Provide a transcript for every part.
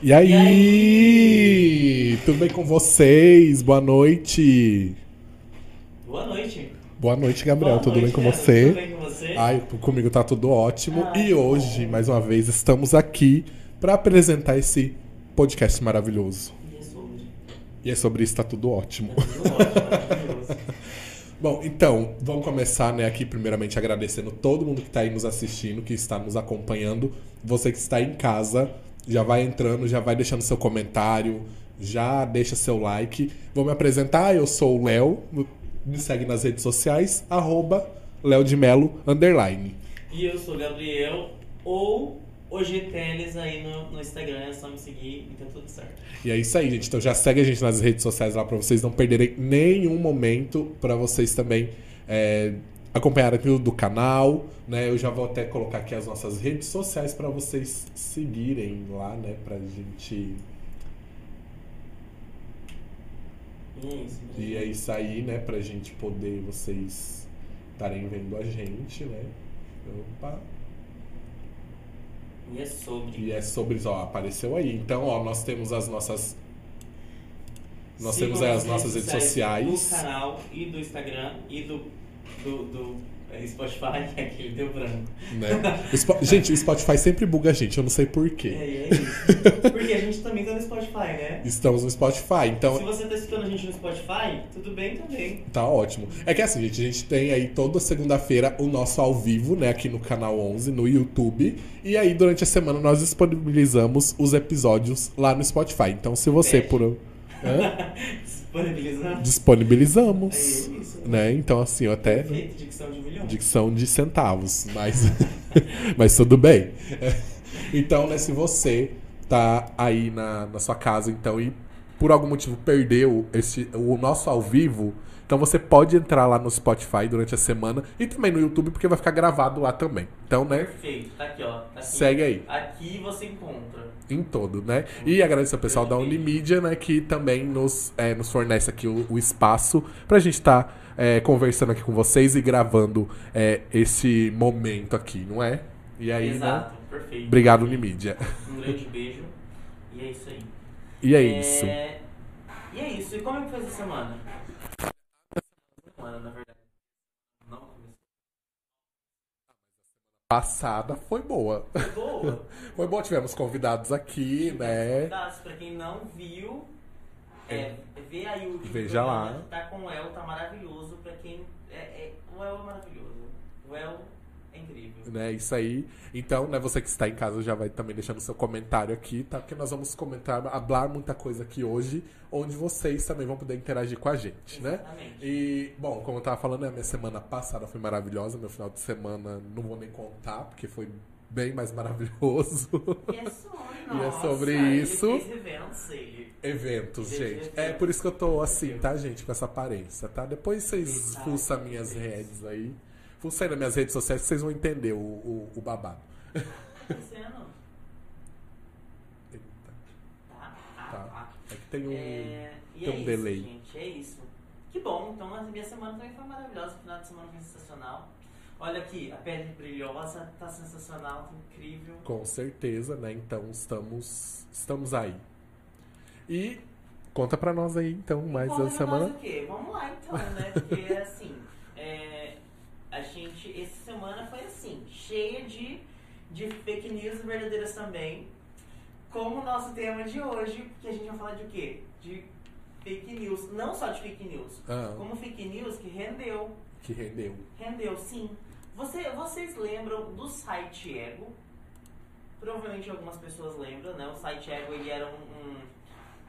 E aí? e aí? Tudo bem com vocês? Boa noite. Boa noite. Boa noite, Gabriel. Boa tudo noite, bem com você? Tudo bem com você? Ai, comigo tá tudo ótimo. Ah, e hoje, bom. mais uma vez, estamos aqui para apresentar esse podcast maravilhoso. E é sobre. E é sobre isso, tá tudo ótimo. Tá tudo ótimo, maravilhoso. Bom, então, vamos começar, né, aqui primeiramente agradecendo todo mundo que está aí nos assistindo, que está nos acompanhando. Você que está em casa, já vai entrando, já vai deixando seu comentário, já deixa seu like. Vou me apresentar, eu sou o Léo, me segue nas redes sociais, arroba Léo de Melo, underline. E eu sou o Gabriel, ou o GTLs aí no, no Instagram, é só me seguir e tá tudo certo. E é isso aí, gente. Então já segue a gente nas redes sociais lá para vocês não perderem nenhum momento, para vocês também é, acompanharem tudo do canal, né? Eu já vou até colocar aqui as nossas redes sociais para vocês seguirem lá, né? Pra gente. E é isso. E é isso aí, né? Pra gente poder vocês estarem vendo a gente, né? Opa. E é sobre. E é sobre isso, ó, apareceu aí. Então, ó, nós temos as nossas. Nós Sigam temos aí as nossas redes Do sociais. canal e do Instagram e do, do, do é, Spotify, que é aquele deu branco. Né? O Spo- Gente, o Spotify sempre buga a gente, eu não sei É, porquê. e é isso. Porque a gente também tá no Spotify, né? Estamos no Spotify, Se então você tá escutando a gente no Spotify, tudo bem também. tá ótimo. É que assim, gente, a gente tem aí toda segunda-feira o nosso ao vivo, né, aqui no canal 11, no YouTube. E aí, durante a semana, nós disponibilizamos os episódios lá no Spotify. Então, se você Pede. por. Hã? Disponibilizamos. É isso. Né? Então, assim, eu até. Perfeito, dicção de milhão. dicção de centavos, mas, mas tudo bem. Então, né, se você tá aí na, na sua casa, então, e por algum motivo perdeu esse, o nosso ao vivo, então você pode entrar lá no Spotify durante a semana e também no YouTube, porque vai ficar gravado lá também. Então, né, Perfeito, tá aqui, ó. Tá aqui. segue aí. Aqui você encontra. Em todo, né? E agradecer ao pessoal da Unimídia, né? Que também nos, é, nos fornece aqui o, o espaço pra gente estar conversando aqui com vocês e gravando é, esse momento aqui, não é? E aí, né? Exato, perfeito. Obrigado, Unimídia. Um grande beijo. E é isso aí. E é isso. E é isso. E como é que foi essa semana? Semana, na verdade. Não começou. Passada foi boa. Foi boa. Foi boa, tivemos convidados aqui, né? Convidados, Pra quem não viu, é, vê aí o último Veja lá. Tá com o El, tá maravilhoso. Pra quem. É, é- o El é maravilhoso. O El é incrível. Né, isso aí. Então, né, você que está em casa já vai também deixando seu comentário aqui, tá? Porque nós vamos comentar, falar muita coisa aqui hoje, onde vocês também vão poder interagir com a gente, né? Exatamente. E, bom, como eu tava falando, né, a minha semana passada foi maravilhosa, meu final de semana não vou nem contar, porque foi bem mais maravilhoso. E é sobre, E é sobre isso. eventos, ele. Eventos, Gente. É por isso que eu tô assim, tá, gente? Com essa aparência, tá? Depois vocês fuçam minhas redes aí. Fuçam aí nas minhas redes sociais que vocês vão entender o, o, o babado. Tá? Eita, Tá, tá, Tá. tá. É que tem um. É, tem é um isso, delay. gente, é isso. Que bom, então a minha semana também foi maravilhosa, o final de semana foi sensacional. Olha aqui, a pele brilhosa, tá sensacional, tá incrível. Com certeza, né? Então estamos, estamos aí. E conta pra nós aí, então, mais da semana. nós o quê? Vamos lá então, né? Porque assim, é, a gente, essa semana foi assim, cheia de, de fake news verdadeiras também. Como o nosso tema de hoje, que a gente vai falar de o quê? De fake news. Não só de fake news, Ah, como fake news que rendeu. que rendeu. Rendeu, sim. Você, vocês lembram do site Ego? Provavelmente algumas pessoas lembram, né? O site Ego ele era um, um-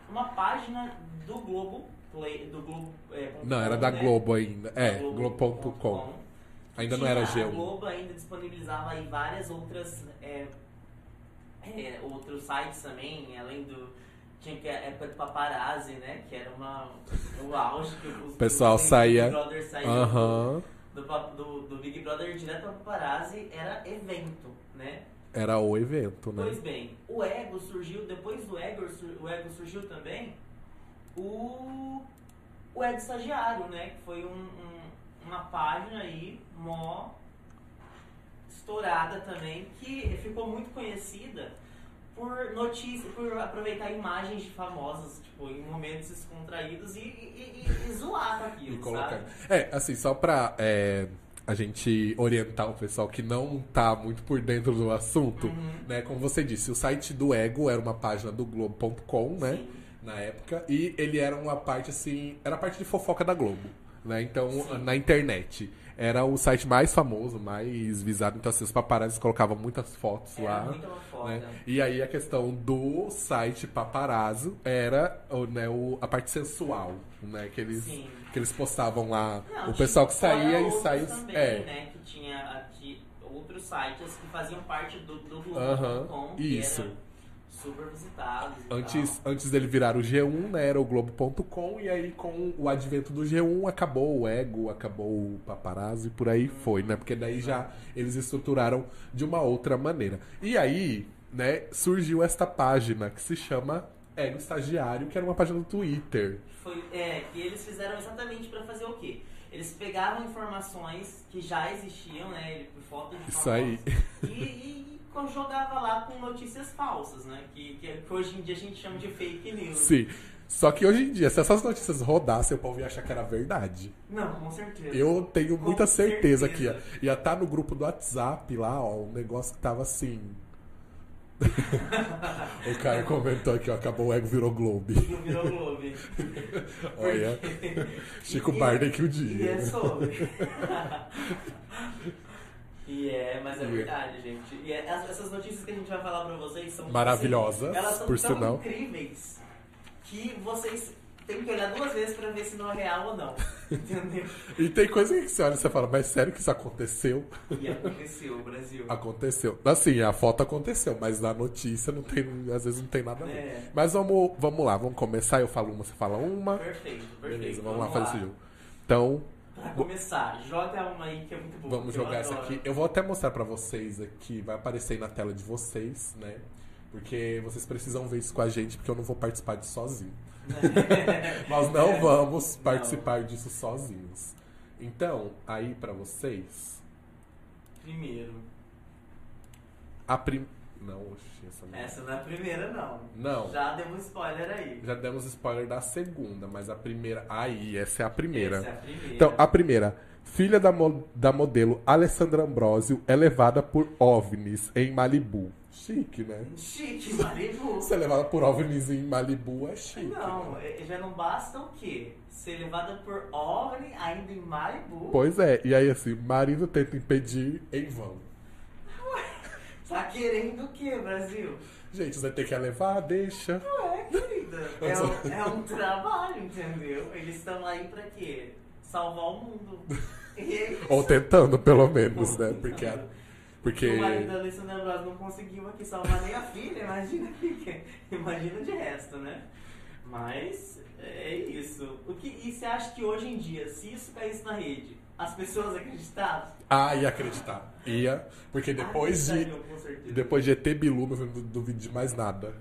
uma página do Globo Play, do Globo. é, Não, era da né? Globo ainda. É, Globo.com. Ainda não era Tinha- A G1. Globo ainda disponibilizava aí várias outras é, é, outros sites também, além do tinha que época do paparazzi, né? Que era uma o auge que os O pessoal os saía- Big Brother saíam Aham. do, do, do Big Brother direto ao paparazzi era evento, né? Era o evento, né? Pois bem, o ego surgiu, depois do ego, o ego surgiu também o, o ego estagiário, né? Que foi um, um- uma página aí, mó estourada também, que ficou muito conhecida por notícia, por aproveitar imagens de famosos, tipo, em momentos descontraídos e, e, e, e zoar aquilo, E colocar. sabe? É, assim, só pra é, a gente orientar o pessoal que não tá muito por dentro do assunto, Uhum. né? Como você disse, o site do Ego era uma página do Globo.com, né? Sim. Na época. E ele era uma parte, assim. Era a parte de fofoca da Globo, né? Então, Sim. na internet. Era o site mais famoso, mais visado. Então, assim, os paparazzi colocavam muitas fotos Era lá. muito né? E aí a questão do site paparazzo era né, o- a parte sensual, né? Que eles, Sim. que eles postavam lá. Não, o pessoal que saía e saía. Também, é, né, que tinha aqui outros sites que faziam parte do, do Globo.com, que isso. eram super visitados Antes, tal. antes dele virar o G1, né, era o Globo.com, e aí com o advento do G1 acabou o Ego, acabou o Paparazzo e por aí foi, né? Porque daí já eles estruturaram de uma outra maneira. E aí, né, surgiu esta página que se chama Ego Estagiário, que era uma página do Twitter. Foi, é, que eles fizeram exatamente pra fazer o quê? Eles pegavam informações que já existiam, né, por foto de Isso aí. famosos, E, e, e jogava lá com notícias falsas, né? Que, que, que hoje em dia a gente chama de fake news. Sim. Só que hoje em dia, se essas notícias rodassem, o povo ia achar que era verdade. Não, com certeza. Eu tenho Com muita certeza, que ia certeza. ia estar no grupo do WhatsApp lá, ó, um negócio que tava assim. o Caio comentou aqui, ó, acabou o ego, virou Globe. Não virou Globo. Olha, Chico E- Barney que o E dia. é sobre. e é, mas é é. verdade, gente. E é- as- essas notícias que a gente vai falar pra vocês são tipo Maravilhosas, assim, elas são por tão sinal. incríveis que vocês têm que olhar duas vezes pra ver se não é real ou não. Entendeu? E tem coisa que você olha e você fala, mas sério que isso aconteceu? E aconteceu, Brasil. Aconteceu. Assim, a foto aconteceu, mas na notícia não tem, às vezes não tem nada a ver. É. Mas vamos, vamos lá, vamos começar. Eu falo uma, você fala uma. Perfeito, perfeito. Beleza, vamos, lá fazer esse jogo. Então, Pra começar, joga uma aí que é muito boa. Vamos jogar essa aqui. Eu vou até mostrar pra vocês aqui, vai aparecer aí na tela de vocês, né? Porque vocês precisam ver isso com a gente, porque eu não vou participar disso sozinho. Nós não vamos Não. participar disso sozinhos. Então, aí pra vocês, Primeiro. a prim... Não, oxi, essa não. Essa não é a primeira, não. Não. Já demos spoiler aí. Já demos spoiler da segunda, mas a primeira... Aí, essa é a primeira. Essa é a primeira. Então, a primeira. Filha da, mo- da modelo Alessandra Ambrosio é levada por OVNIs em Malibu. Chique, né? Chique, Malibu. Ser levada por OVNIs em Malibu é chique. Não, né? já não basta o quê? Ser levada por OVNI ainda em Malibu? Pois é, e aí assim, marido tenta impedir em vão. Tá querendo o quê, Brasil? Gente, você tem que levar, deixa. Ué, querida. É um, é um trabalho, entendeu? Eles estão aí pra quê? Salvar o mundo. É. Ou tentando, pelo menos, né? Porque. a- Porque. O marido da Alessandra Ambrosio não conseguiu aqui salvar nem a filha, imagina que, imagina de resto, né? Mas é isso. O que, e você acha que hoje em dia, se isso caísse na rede, as pessoas acreditavam? Ah, ia acreditar. Ia. Porque depois de. Depois de ET Bilu, filho, não duvido de mais nada.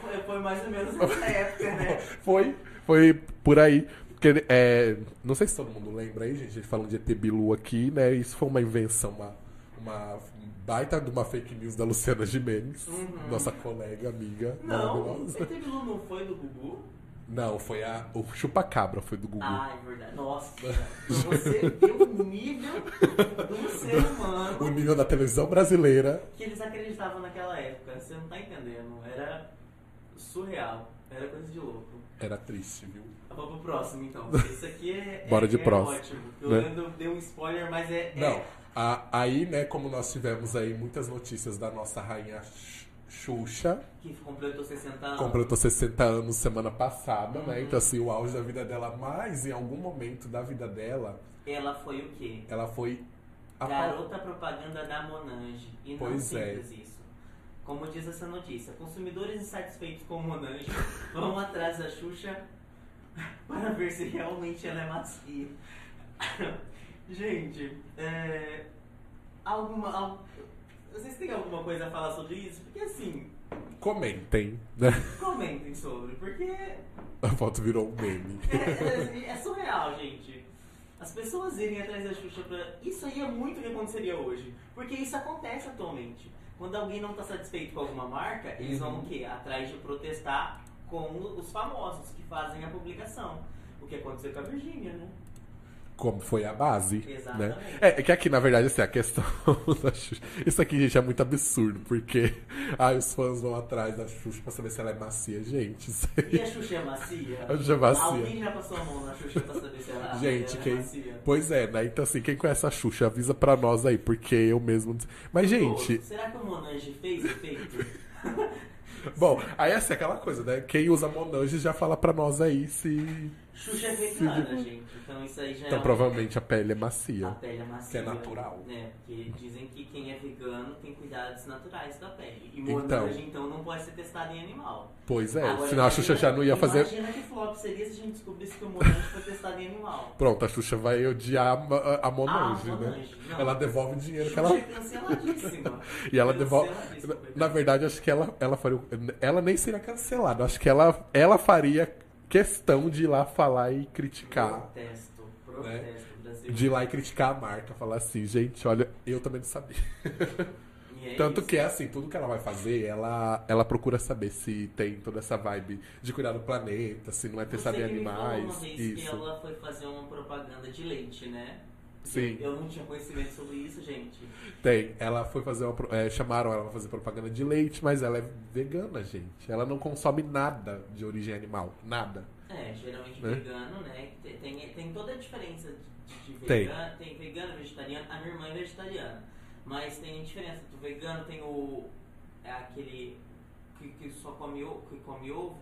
Foi, foi mais ou menos nessa época, né? Foi, foi por aí. Porque, é, não sei se todo mundo lembra aí, gente, a gente falando de ET Bilu aqui, né? Isso foi uma invenção, uma, uma baita de uma fake news da Luciana Gimenez, Uhum. nossa colega, amiga. Não. ET Bilu não foi do Gugu? Não, foi a, o Chupacabra, foi do Gugu. Ah, é verdade. Nossa, pra você ver o nível do ser O humano nível da televisão brasileira. que eles acreditavam naquela época. Você não tá entendendo. Era surreal. Era coisa de louco. Era triste, viu? Vamos pro próximo, então. Esse aqui é, Bora é- de é próximo, ótimo. Eu né? lembro, dei um spoiler, mas é... é- Não, a- aí, né, como nós tivemos aí muitas notícias da nossa rainha Xuxa, Que completou 60 anos. completou 60 anos semana passada, né? Uhum. Então, assim, o auge da vida dela, mas em algum momento da vida dela, Ela foi o quê? ela foi. a- Garota propaganda da Monange. E não Pois é. simples isso. Como diz essa notícia, consumidores insatisfeitos com Monange vão atrás da Xuxa para ver se realmente ela é macia. Gente, é, alguma, al- vocês têm alguma coisa a falar sobre isso? Porque assim, Comentem, né? comentem sobre, porque A foto virou um meme. é, é- é surreal, gente. As pessoas irem atrás da Xuxa pra. Isso aí é muito o que aconteceria hoje. Porque isso acontece atualmente. Quando alguém não tá satisfeito com alguma marca, eles vão o quê? Atrás de protestar com os famosos que fazem a publicação. O que aconteceu com a Virgínia, né? Como foi a base. Exatamente. Né? É, é que aqui, na verdade, assim, a questão da Xuxa. Isso aqui, gente, é muito absurdo, porque ai, os fãs vão atrás da Xuxa pra saber se ela é macia. Gente. E a Xuxa é macia? A Xuxa é macia. Alguém já passou a mão na Xuxa pra saber se ela, Gente, ela quem. é macia? Pois é, né? Então, assim, quem conhece a Xuxa, avisa pra nós aí, porque eu mesmo. Mas, gente. Pô, será que o Monange fez efeito? Bom, aí assim, aquela coisa, né? Quem usa Monange já fala pra nós aí se. Xuxa é vegana, gente. Então isso aí já Então é um- provavelmente a pele é A macia. pele é macia. Que é natural. Né? Porque dizem que quem é vegano tem cuidados naturais da pele. E Então. Monange, então, não pode ser testado em animal. Pois é, Agora, senão a Xuxa imagina- já não ia fazer. Imagina que flop seria se a gente descobrisse que o Monange foi testado em animal. Pronto, a Xuxa vai odiar a, a, a Monange, Ah, né? Monange, não. Ela devolve o dinheiro que Xuxa ela. é canceladíssima. E ela devolve. Canceladíssima. Na verdade, acho que ela, ela faria. Ela nem seria cancelada. Acho que ela, ela faria questão de ir lá falar e criticar. Protesto, protesto, Brasil. De ir lá e criticar a marca. Falar assim, gente, olha, eu também não sabia. É Tanto isso. que é assim, tudo que ela vai fazer, ela, ela procura saber se tem toda essa vibe de cuidar do planeta, se não é que me falou uma animais. vez que Isso. ela foi fazer uma propaganda de leite, né? Sim. Eu não tinha conhecimento sobre isso, gente. Tem. Ela foi fazer uma. é, chamaram ela pra fazer propaganda de leite, mas ela é vegana, gente. Ela não consome nada de origem animal. Nada. É, geralmente Né? vegano, né? Tem, tem, tem toda a diferença de, de Tem. vegano. Tem. vegano, vegetariano. A minha irmã é vegetariana. Mas tem diferença. Do vegano tem o. É aquele que, que só come, que come ovo.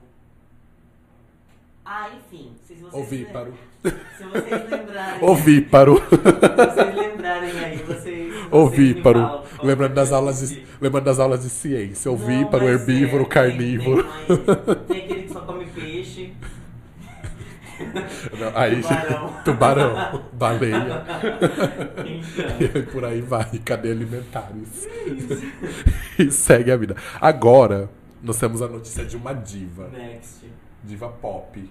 Ah, enfim. Se vocês Ovíparo. Se vocês lembrarem. Ovíparo. Se vocês lembrarem aí, vocês. Ovíparo. falam Lembrando que das é aulas de, lembrando das aulas de ciência. Ovíparo, herbívoro, é, carnívoro. Tem, tem, tem aquele que só come peixe. Não, aí, Tubarão. tubarão, baleia. Então. E por aí vai, cadeia alimentares. e segue a vida. Agora, nós temos a notícia de uma diva. Next. Diva pop.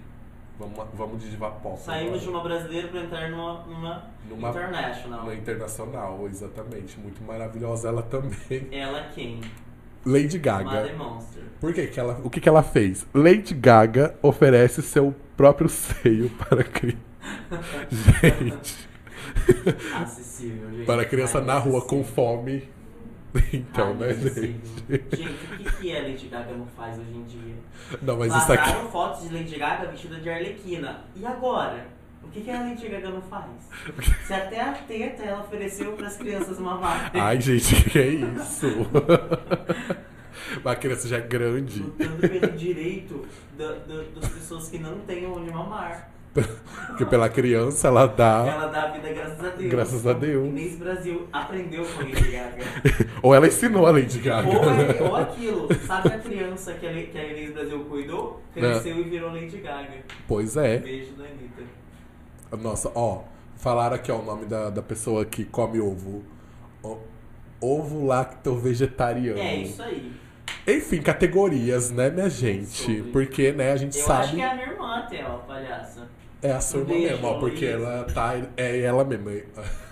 Vamos, vamos de diva pop. Saímos de agora. uma brasileira pra entrar numa, numa, Numa- international. Na internacional, exatamente. Muito maravilhosa ela também. Ela quem? Lady Gaga. Monster. Por que que ela, o que, que ela fez? Lady Gaga oferece seu próprio seio para criança. Gente, Acessível, gente. para criança Ai, na rua com fome. Então, Ai, né, gente? Gente, o que, que a Lady Gaga não faz hoje em dia? Não, mas isso aqui. Fotos de Lady Gaga vestida de Arlequina. E agora? O que, que a Lady Gaga não faz? Se até a teta ela ofereceu para as crianças mamarem. Ai, gente, que é isso? Uma criança já é grande. Lutando pelo direito da- da- das pessoas que não têm onde mamar. Porque pela criança ela dá. Ela dá a vida graças a Deus. Graças a Deus. Inês Brasil aprendeu com a Lady Gaga. Ou ela ensinou a Lady Gaga. Ou, é- ou aquilo, sabe a criança que a, Le- que a Inês Brasil cuidou? Cresceu e virou Lady Gaga. Pois é. Beijo da Anitta. Nossa, ó. Falaram aqui ó, o nome da, da pessoa que come ovo. Ovo lacto vegetariano. É isso aí. Enfim, categorias, né, minha gente? Sobre. Porque, né, a gente Eu sabe. acho que é a minha irmã até, ó, palhaça. É a sua irmã mesmo, ó, porque Luísa. ela tá. É ela mesma.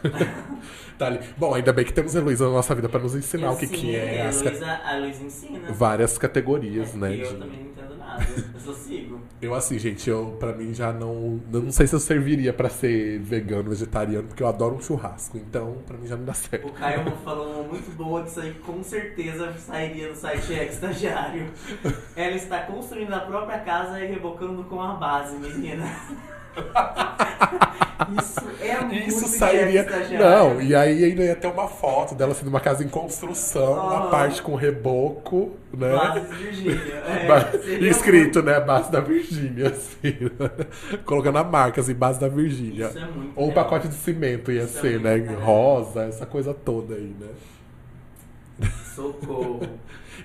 tá ali. Bom, ainda bem que temos a Heloísa na nossa vida pra nos ensinar o que, Sim, que é A as Luísa, a Luísa ensina. várias categorias, É, né? Eu de- também não entendo nada. Eu só sigo. Eu, assim, gente, eu, pra mim já não. Eu não sei se eu serviria pra ser vegano, vegetariano, porque eu adoro um churrasco. Então, pra mim já não dá certo. O Caio falou uma muito boa que isso aí com certeza sairia no site Estagiário. Ela está construindo a própria casa e rebocando com a base, menina. Isso é muito Isso sairia. Não, e aí ainda ia ter uma foto dela assim, numa casa em construção, uma Ah. parte com reboco, né? Base Virgínia. É, Escrito, né? Base da Virgínia, assim. Colocando a marca, assim, base da Virgínia. Isso é muito Ou um pacote de cimento ia Isso é ser, muito né? Rosa, essa coisa toda aí, né? Socorro.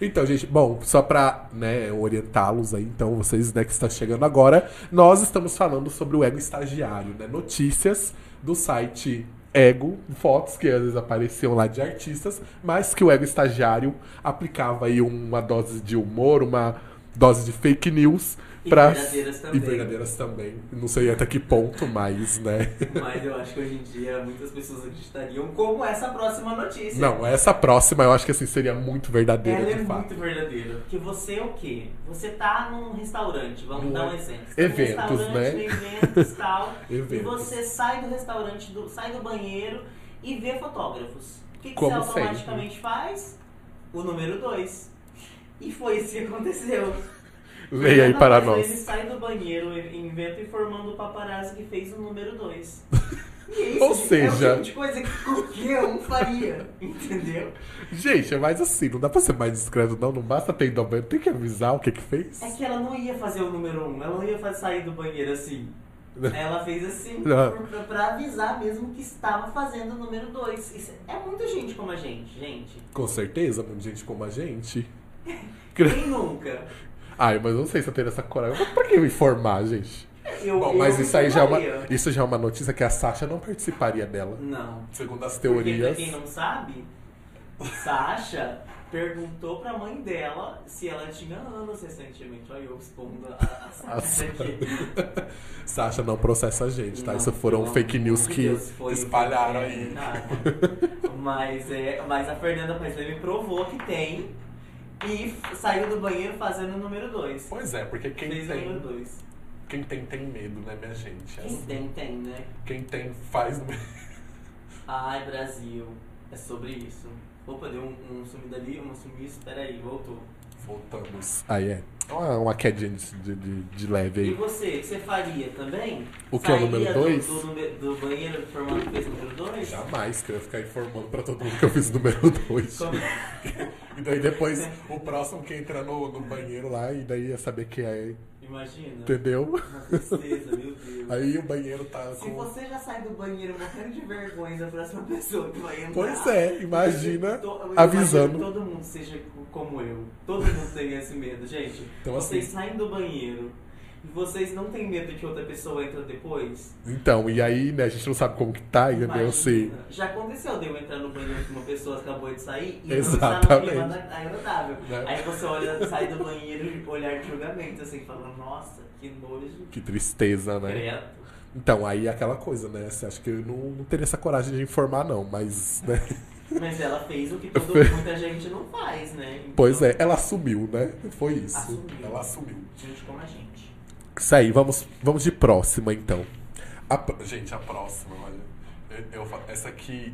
Então, gente, bom, só pra né, orientá-los aí, então, vocês né, que estão chegando agora, nós estamos falando sobre o ego estagiário, né? Notícias do site Ego, fotos que às vezes apareciam lá de artistas, mas que o ego estagiário aplicava aí uma dose de humor, uma dose de fake news E pra... verdadeiras também. E verdadeiras também. Não sei até que ponto, mas, né? Mas eu acho que hoje em dia muitas pessoas acreditariam como essa próxima notícia. Não, essa próxima eu acho que assim seria muito verdadeira, Ela é de fato. muito verdadeira. Porque você é o quê? Você tá num restaurante, vamos Num dar um exemplo. Você tá eventos, restaurante, né? eventos e tal. E Eventos. você sai do restaurante, do, sai do banheiro e vê fotógrafos. O que, que Como você automaticamente faz? O número 2. E foi isso que aconteceu. Leia aí para Wesley, Ele nós. sai do banheiro, inventa informando o paparazzi que fez o número 2. E é Ou é seja- o tipo de coisa que qualquer um faria, entendeu? Gente, é mais assim, não dá pra ser mais discreto, não. Não basta ter ido ao banheiro, tem que avisar o que que fez. É que ela não ia fazer o número 1, um, ela não ia fazer, sair do banheiro assim. Ela fez assim por- pra, pra avisar mesmo que estava fazendo o número 2. É muita gente como a gente, gente. Com certeza, muita gente como a gente. Quem nunca? Ai, mas eu não sei se eu teria essa coragem. Mas pra que me informar, gente? Eu, Bom, eu mas isso aí já é, uma, isso já é uma notícia que a Sasha não participaria dela. Não. Segundo as Porque, pra teorias. quem não sabe, Sasha perguntou pra mãe dela se ela tinha anos recentemente. Olha eu expondo a, a Sasha aqui. Sasha não processa a gente, tá? Não, Isso foram fake news que Deus, espalharam aí. mas, é, mas a Fernanda Wesley me provou que tem e saiu do banheiro fazendo o número 2. Pois é, porque quem Fez o número tem, 2. quem tem, tem medo, né, minha gente? É Quem assim. tem, tem, né? Quem tem, faz. Ai, Brasil. É sobre isso. Opa, deu um, um sumido ali, um sumiço. Peraí, voltou. Voltamos. Aí é. Uma, uma quedinha de, de, de- leve E aí. você, você faria também? O que é o número do- dois? Do, número- do banheiro formando que fez o número 2? Jamais que eu ia ficar informando pra todo mundo que eu fiz o número 2. Como- E daí depois o próximo que entra no, no banheiro lá e daí ia saber quem é, Imagina. entendeu? Uma tristeza, meu Deus. Aí o banheiro tá Se com. você já sai do banheiro morrendo de vergonha da próxima pessoa que vai entrar. Pois é, imagina To- avisando. imagino todo mundo seja como eu. Todo mundo tem esse medo, gente. Então, vocês assim- saem do banheiro vocês não têm medo que outra pessoa entra depois? Então, e aí, né, a gente não sabe como que tá, entendeu? Se. Imagina. Já aconteceu de eu entrar no banheiro que uma pessoa acabou de sair e Exatamente. não está no clima agradável. Né? Aí você olha, sai do banheiro e olhar de julgamento, assim, falando, nossa, que nojo. Que tristeza, né? Credo. Então, aí é aquela coisa, né? Você acha que eu não, não teria essa coragem de informar, não, mas, né? Mas ela fez o que todo, muita gente não faz, né? Então, Pois é, ela assumiu, né? Foi isso. Assumiu. Ela assumiu. Gente como a gente. Isso aí, vamos, vamos de próxima, então. A gente, a próxima, olha. Eu, eu essa aqui.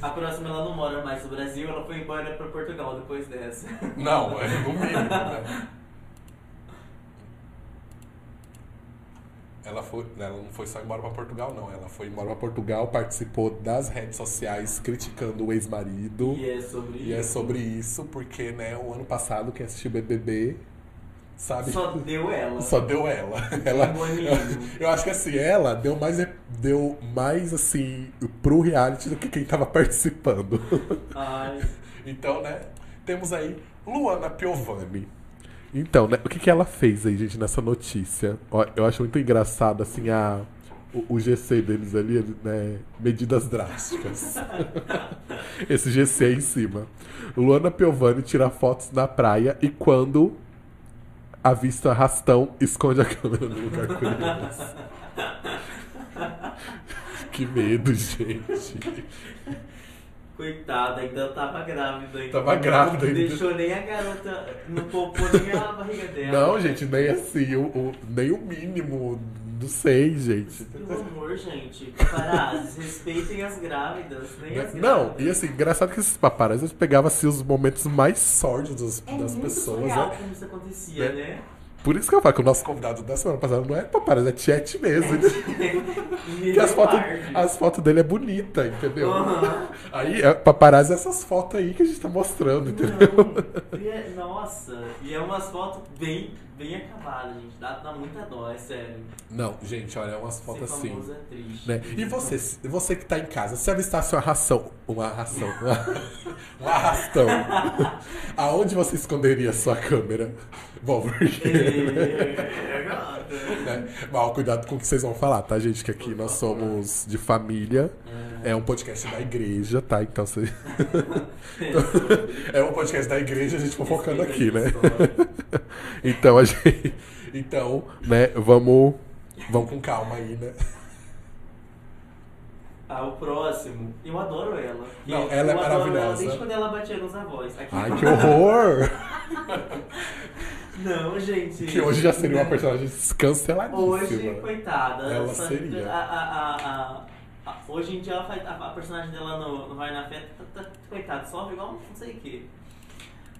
A próxima ela não mora mais no Brasil, ela foi embora pra Portugal depois dessa. Não, é no mínimo, né? Ela, foi, ela não foi só embora pra Portugal, não. Ela foi embora pra Portugal, participou das redes sociais criticando o ex-marido. E é sobre E é isso. sobre isso, porque, né, o ano passado, quem assistiu BBB, sabe? Só deu ela. Só deu ela. ela eu acho que assim, ela deu mais, deu mais assim pro reality do que quem tava participando. Ai. Então, né, temos aí Luana Piovani. Então, né, o que, que ela fez aí, gente, nessa notícia? Eu acho muito engraçado, assim, a, o, o GC deles ali, né, medidas drásticas. Esse GC aí em cima. Luana Piovani tira fotos na praia e quando avista arrastão, esconde a câmera no lugar curioso. que medo, gente. Coitada, ainda tava grávida. Ainda. Tava grávida Não ainda. deixou nem a garota, não poupou nem a barriga dela. Não, gente, nem assim, o, o- nem o mínimo. Não sei, gente. Pelo amor, gente. Paparazzi, respeitem as grávidas. Nem as Não, grávidas. e assim, engraçado que esses paparazzi eles pegavam assim, os momentos mais sórdidos É das muito pessoas, surreal né? como isso acontecia, Né? né? Por isso que eu falo que o nosso convidado da semana passada não é paparazzi, é Chet mesmo. Porque as fotos, as fotos dele é bonita, entendeu? Aham. Aí, é, paparazzi é essas fotos aí que a gente tá mostrando, entendeu? Não, e é- nossa, e é umas fotos bem, bem acabadas, gente. Dá, dá muita dó, é sério. Não, gente, olha, é umas Ser fotos assim. é triste. Né? E você, você que tá em casa, se avistasse uma ração, uma ração, uma, um arrastão, aonde você esconderia a sua câmera? Bom. É, gata. né? Mas cuidado com o que vocês vão falar, tá, gente? Que aqui nós somos de família. É um podcast da igreja, tá? Então você. É um podcast da igreja, a gente fofocando aqui, né? Então a gente. Então, né, vamos, vamos com calma aí, né? Ah, o próximo, eu adoro ela. Não, Eu ela é adoro maravilhosa. Ela desde quando ela batia nos avós. Aqui- Ai, que horror! Não, gente. Que hoje já seria uma personagem canceladíssima. Hoje, coitada. Ela só- seria. a- a- a- a- hoje em dia ela faz, a, personagem dela no, no Vai na Fé, tá, tá, coitada, sofre igual não sei o que.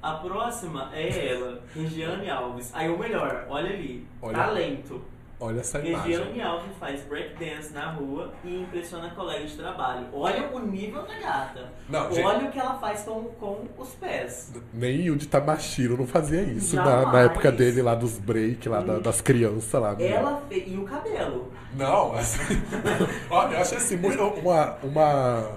A próxima é ela, Regiane Alves. Aí o melhor, olha ali, Olha. talento. Olha essa imagem. Regiane Alves faz breakdance na rua e impressiona colegas de trabalho. Olha o nível da gata. Não, gente- Olha o que ela faz com, com os pés. Nem Yuji Tamashiro não fazia isso na, na época dele lá dos break, lá da- das crianças lá. né? Ela fez. E o cabelo. Não, assim. Olha, eu achei assim, muito uma, uma,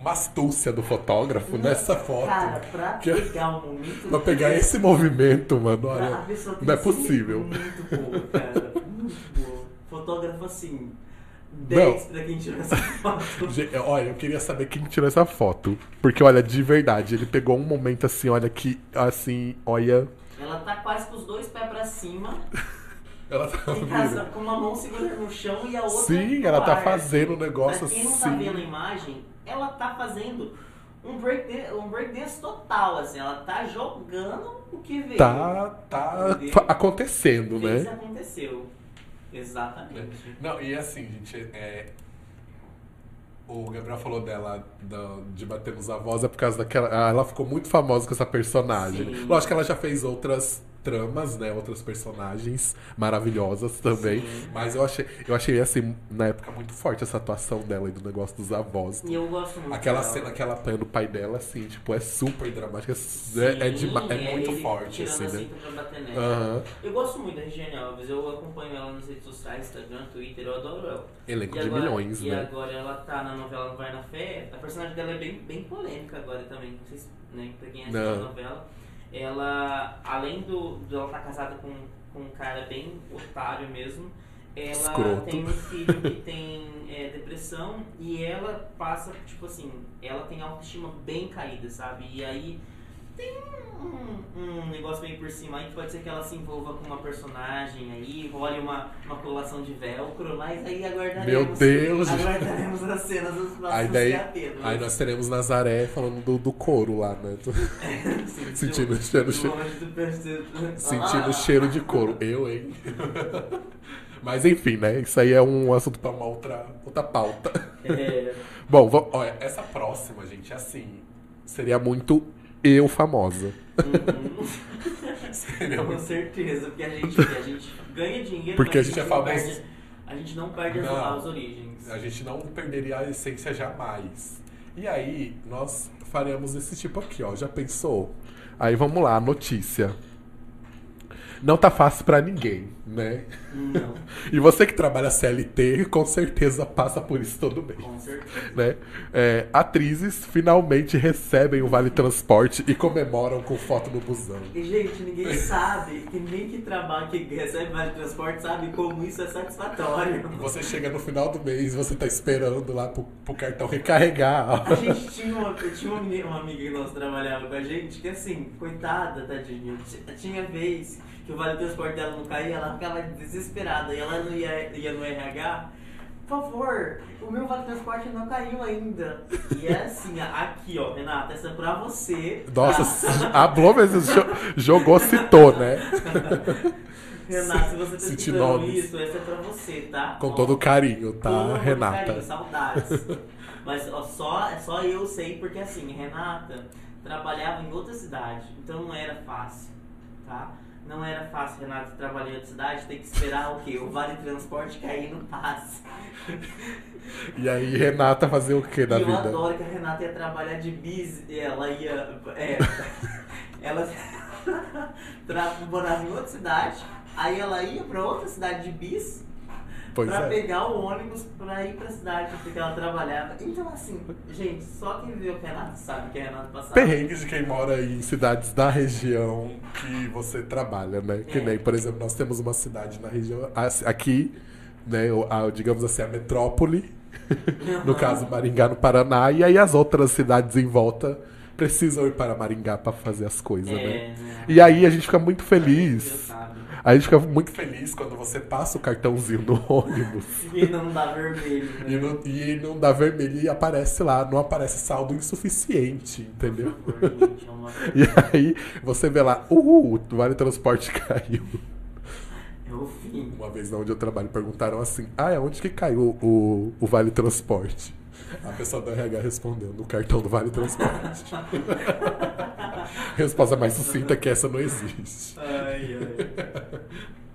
uma astúcia do fotógrafo nessa foto. Cara, pra Que- pegar o momento. Pra pegar esse movimento, mano, olha. Não é possível. Muito boa, cara. Boa. Fotógrafo assim. 10 pra quem tirou essa foto. Ge- Olha, eu queria saber quem tirou essa foto. Porque, olha, de verdade, ele pegou um momento assim, olha, que, assim, olha. Ela tá quase com os dois pés pra cima, Ela tá. casa, com uma mão segurando no chão e a outra. Sim, ela tá ar. fazendo um negócio Pra quem não tá assim. vendo a imagem, ela tá fazendo um breakdance, um breakdance total, assim. Ela tá jogando o que veio. Tá, tá Entendeu? acontecendo, Fez né? aconteceu. Exatamente. Não, e assim, gente, é. O Gabriel falou dela da- de bater nos avós, é por causa daquela. ah, Ela ficou muito famosa com essa personagem. Sim. Lógico que ela já fez outras tramas, né? Outras personagens maravilhosas também. Sim. Mas eu achei, eu achei assim, na época, muito forte essa atuação dela e do negócio dos avós. E eu gosto muito Aquela dela. cena que ela apanha do pai dela, assim, tipo, é super dramática. É, é, dema- é Sim, muito forte, assim, né? Aham. Eu gosto muito da Regiane Alves, eu acompanho ela nas redes sociais, Instagram, Twitter, eu adoro ela. Elenco E de agora- milhões, e né? agora ela tá na novela Vai na Fé, a personagem dela é bem, bem polêmica agora também, não sei se, né, pra quem assistiu a novela. Ela, além do, de ela estar casada com, com um cara bem otário mesmo, ela Escroto. tem um filho que tem é, depressão e ela passa, tipo assim, ela tem autoestima bem caída, sabe? E aí tem um, um negócio meio por cima aí que pode ser que ela se envolva com uma personagem aí, role uma, uma colação de velcro, mas aí aguardaremos. Meu Deus! Aguardaremos as cenas dos próximos Aí daí, aí nós teremos Nazaré falando do, do couro lá, né? Sim, sentindo do- o cheiro- do longe do perce- Sentindo Ah, o cheiro de couro. Eu, hein? Mas enfim, né? Isso aí é um assunto pra uma outra, outra pauta. É, Bom, olha, essa próxima, gente, assim, seria muito eu famosa. uhum. Com certeza, porque a gente, a gente ganha dinheiro, Porque mas a gente é famoso. perde- a gente não perde as, Não. as origens. A gente não perderia a essência jamais. E aí, nós faremos esse tipo aqui, ó. Já pensou? Aí vamos lá, notícia. Não tá fácil pra ninguém, né? Não, E você que trabalha CLT, com certeza passa por isso todo mês. com certeza. né? É, atrizes finalmente recebem o Vale Transporte e comemoram com foto no busão. E, gente, ninguém sabe, que ninguém que trabalha, que recebe vale transporte, sabe como isso é satisfatório. Você chega no final do mês, você tá esperando lá pro, pro cartão recarregar. A gente tinha uma, tinha uma, menina- uma amiga que nós trabalhava com a gente, que assim, coitada, tadinha, tinha vez que o vale transporte dela não caía, ela ficava desesperada e ela não ia, ia no RH. Por favor, o meu vale transporte não caiu ainda. E é assim, aqui ó, Renata, essa é pra você. Nossa, a jo- jogou, citou, né? Renata, se você tá escutando isso, essa é pra você, tá? Com Ó, todo carinho, tá, Renata? carinho, saudades. Mas ó, só, só eu sei, porque assim, Renata trabalhava em outra cidade, então não era fácil, tá? Não era fácil, Renata, trabalhar em outra cidade, ter que esperar o quê? O vale transporte cair no passe. E aí, Renata fazer o que da eu vida? adoro que a Renata ia trabalhar de bis, ela ia. É, ela morava em outra cidade, aí ela ia pra outra cidade de bis Pois pra é. pegar o ônibus pra ir pra cidade porque ela trabalhava. Então, assim, gente, só quem viu o Renato sabe que a Renato passava. Perrengues de quem mora em cidades da região que você trabalha, né? Que É. nem, por exemplo, nós temos uma cidade na região, aqui, né, a- digamos assim, a metrópole, no caso Maringá, no Paraná, e aí as outras cidades em volta precisam ir para Maringá para fazer as coisas, É, né? né? E aí a gente fica muito feliz sabe. A gente fica muito feliz quando você passa o cartãozinho no ônibus. E não dá vermelho. E Né? não, e não dá vermelho e aparece lá, não aparece saldo insuficiente, entendeu? Favor, gente, é uma- E aí você vê lá, uhul, o Vale Transporte caiu. Uma vez onde eu trabalho perguntaram assim, ah, é onde que caiu o, o Vale Transporte? A pessoa da RH respondeu, no cartão do Vale Transporte. Resposta mais sucinta que essa não existe. Ai, ai.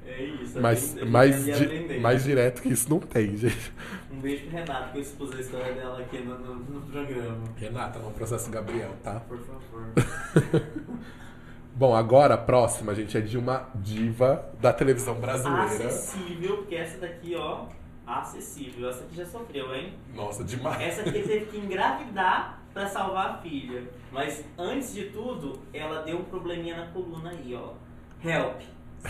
É isso. Mais, aprende- mais, di- mais direto que isso não tem, gente. Um beijo pro Renato que eu expus a história dela aqui no, no, no programa. Renata, não processo Gabriel, tá? Por favor. Bom, agora a próxima, gente, é de uma diva da televisão brasileira. Acessível, porque essa daqui, ó, acessível. Essa aqui já sofreu, hein? Nossa, demais. Essa aqui teve que engravidar pra salvar a filha. Mas antes de tudo, ela deu um probleminha na coluna aí, ó. Help.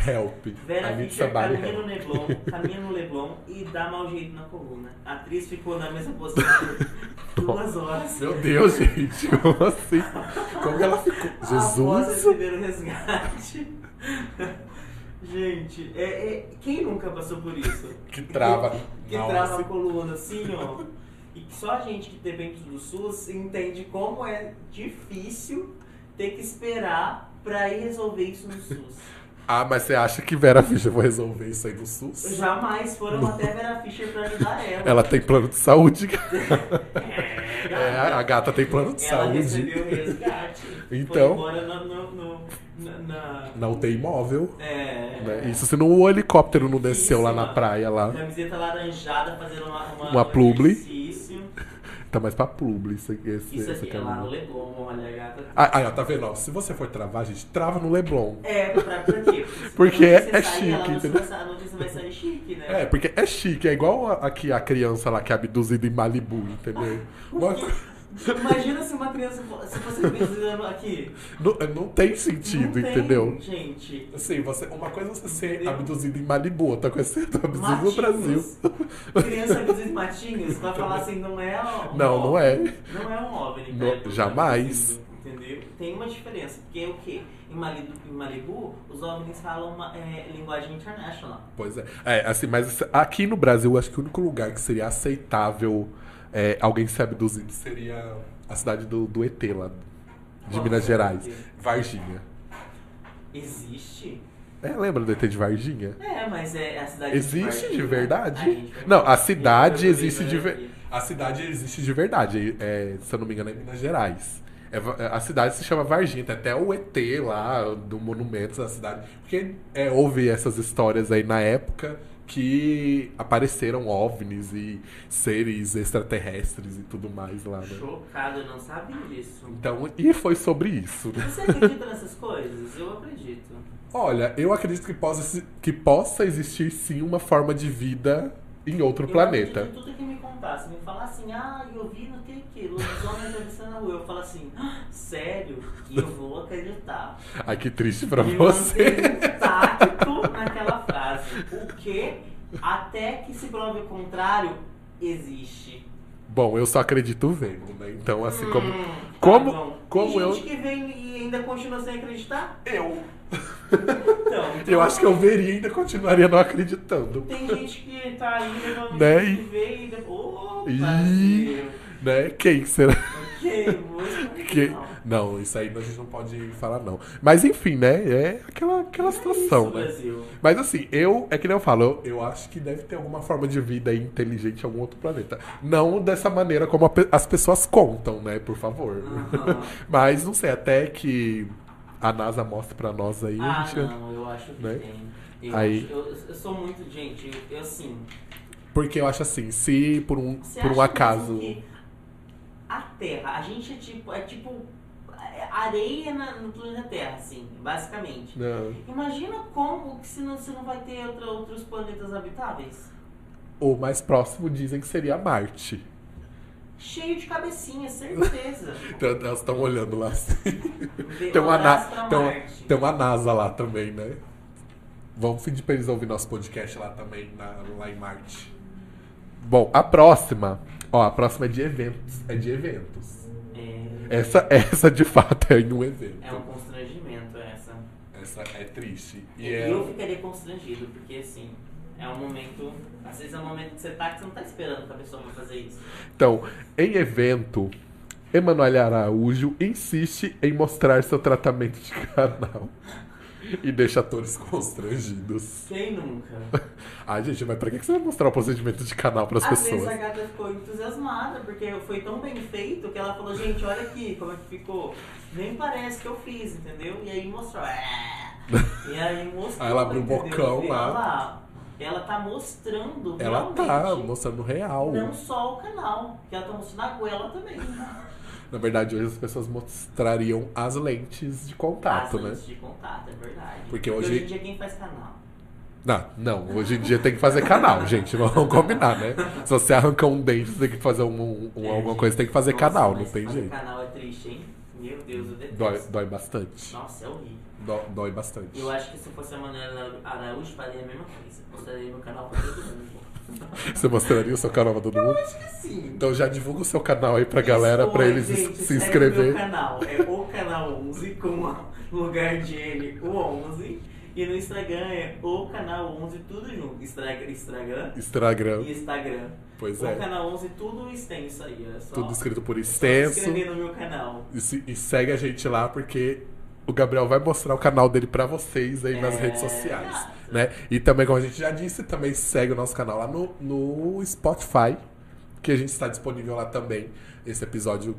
Help. Vera Fischer caminha no. Leblon, caminha no Leblon e dá mau jeito na coluna. A atriz ficou na mesma posição por duas horas. Meu Deus, gente, como assim? Como que ela ficou? Após Jesus! receber o resgate. Gente, é, é- quem nunca passou por isso? Que trava Que hora, trava a coluna assim, ó. E que só a gente que depende do SUS entende como é difícil ter que esperar pra ir resolver isso no SUS. Ah, mas você acha que Vera Fischer vai resolver isso aí no SUS? Jamais foram até Vera Fischer pra ajudar ela. Ela tem plano de saúde. É, É, a gata tem plano de ela saúde. recebeu o resgate. Então. Foi embora no, no- no- na, na- Na UTI móvel. é, Né? Isso se não o helicóptero não desceu lá na praia lá. Camiseta laranjada fazendo uma, uma, Uma um publi. Tá mais pra publi isso aqui. Esse, Isso essa aqui é lá no. Leblon, olha, gata. Ah, aí, ó, tá vendo? ó, se você for travar, gente, trava no Leblon. É, pra, pra quê? Porque a notícia é sair, chique, entendeu? vai- A notícia vai sair chique, né? É, porque é chique, é igual a- aqui a criança lá que é abduzida em Malibu, entendeu? Uma Imagina se uma criança se fosse visitando aqui. não, não tem sentido, Não tem, entendeu? Gente. Assim, você, uma coisa é você ser Entendeu? abduzido em Malibu, outra coisa é ser abduzido no Matinhos. Brasil. Criança visita matinhos, vai falar assim, não é um Não, não é. Não é um OVNI. Não, que tá jamais. Entendeu? Tem uma diferença. Porque o quê? Em Malibu, em Malibu os OVNIs falam uma, é, linguagem international. Pois é. É, assim, mas aqui no Brasil, acho que o único lugar que seria aceitável é, alguém ser abduzido seria a cidade do, do ET lá, de Qual Minas é? Gerais. Varginha. Existe? É, lembra do ET de Varginha? É, mas é a cidade Existe de Varginha. verdade? Não, a cidade existe de verdade. A cidade existe de verdade. É, se eu não me engano, é Minas Gerais. É Va- a cidade se chama Varginha, tem até o ET lá, do monumento da cidade. Porque é, houve essas histórias aí na época que apareceram OVNIs e seres extraterrestres e tudo mais lá, né? Chocado, eu não sabia disso. Então, e foi sobre isso, né? Você acredita nessas coisas? Eu acredito. Olha, eu acredito que possa, que possa existir sim uma forma de vida em outro Eu planeta. tudo que me contasse. Me falar assim, ah, eu vi no que que, lobisomem atravessando a rua. Eu falo assim, ah, sério? E eu vou acreditar. Ai, que triste pra Me você. intacto naquela frase. O que, até que se prove o contrário, existe. Bom, eu só acredito vendo, né? Então, assim como. Hum, tá como- bom. como Tem eu- gente que vem e ainda continua sem acreditar? Eu. Então, Eu acho que eu veria e ainda continuaria não acreditando. Tem gente que tá aí levando Né? e vê e depois. Ô, Ih. Né? Quem será? Ok, vou explicar. Que... Não, isso aí a gente não pode falar, não. Mas enfim, né? É aquela, aquela situação, Isso, né? Brasil. Mas assim, eu, é que nem eu falo, eu, eu acho que deve ter alguma forma de vida inteligente em algum outro planeta. Não dessa maneira como a as pessoas contam, né? Por favor. Aham. Mas não sei, até que a NASA mostre pra nós aí, Ah, gente. não, eu acho que né? tem. Eu, Aí- acho- eu, eu sou muito. Gente, eu, eu assim. Porque eu acho assim, se por um, Você por um acaso. que a Terra, a gente é tipo. É tipo é areia na- no planeta Terra, assim, basicamente. Não. Imagina como que se não, se não vai ter outra- outros planetas habitáveis. O mais próximo dizem que seria Marte. Cheio de cabecinha, certeza. Então, elas estão olhando lá. assim. Tem um uma, na... tem, tem uma NASA lá também, né? Vamos pedir pra eles ouvir nosso podcast lá também, na- lá em Marte. Bom, a próxima. Ó, a próxima é de eventos. É de eventos. É, Essa, essa de fato é em um evento. é um constrangimento essa. Nossa, é triste. E eu é... ficaria constrangido, porque assim, é um momento. Às vezes é um momento que você tá que você não tá esperando que a pessoa vai fazer isso. Então, em evento, Emanuele Araújo insiste em mostrar seu tratamento de canal. E deixa atores constrangidos. Quem nunca? Ai, gente, mas pra que você vai mostrar o procedimento de canal pras Às vezes pessoas? a gata ficou entusiasmada, porque foi tão bem feito que ela falou, gente, olha aqui como é que ficou. Nem parece que eu fiz, entendeu? E aí mostrou. "É". E aí mostrou. Aí ela abriu o bocão lá. Ela, tá mostrando Ela tá mostrando real. Não só o canal, que ela tá mostrando a goela também. Na verdade, hoje as pessoas mostrariam as lentes de contato, As né? lentes de contato, é verdade. Porque hoje- em dia quem faz canal? Não, não, hoje em dia tem que fazer canal, gente. Vamos combinar, né? Se você arrancar um dente, você tem que fazer um, um- É, alguma coisa, tem que fazer Nossa, canal, não tem jeito. canal é triste, hein? Meu Deus, eu detesto. Dói, dói bastante. Nossa, é horrível. Dó- Dói bastante. Eu acho que se fosse a Manuela Araújo, faria a mesma coisa. Mostraria meu canal pra todo mundo. Você mostraria o seu canal pra todo mundo? Acho que sim. Então já divulga o seu canal aí pra galera, pra Oi, eles gente, se o inscrever. Meu canal é o canal 11 com lugar de N, o 11. E no Instagram é o canal 11, tudo junto. Instagram, Instagram Instagram. e Instagram. Pois o é. canal 11, tudo extenso aí. É só Tudo escrito por só se extenso. inscrever no meu canal. E, se- e segue a gente lá porque o Gabriel vai mostrar o canal dele pra vocês aí nas É, redes sociais, exato. né? E também, como a gente já disse, também segue o nosso canal lá no, no Spotify, que a gente está disponível lá também. Esse episódio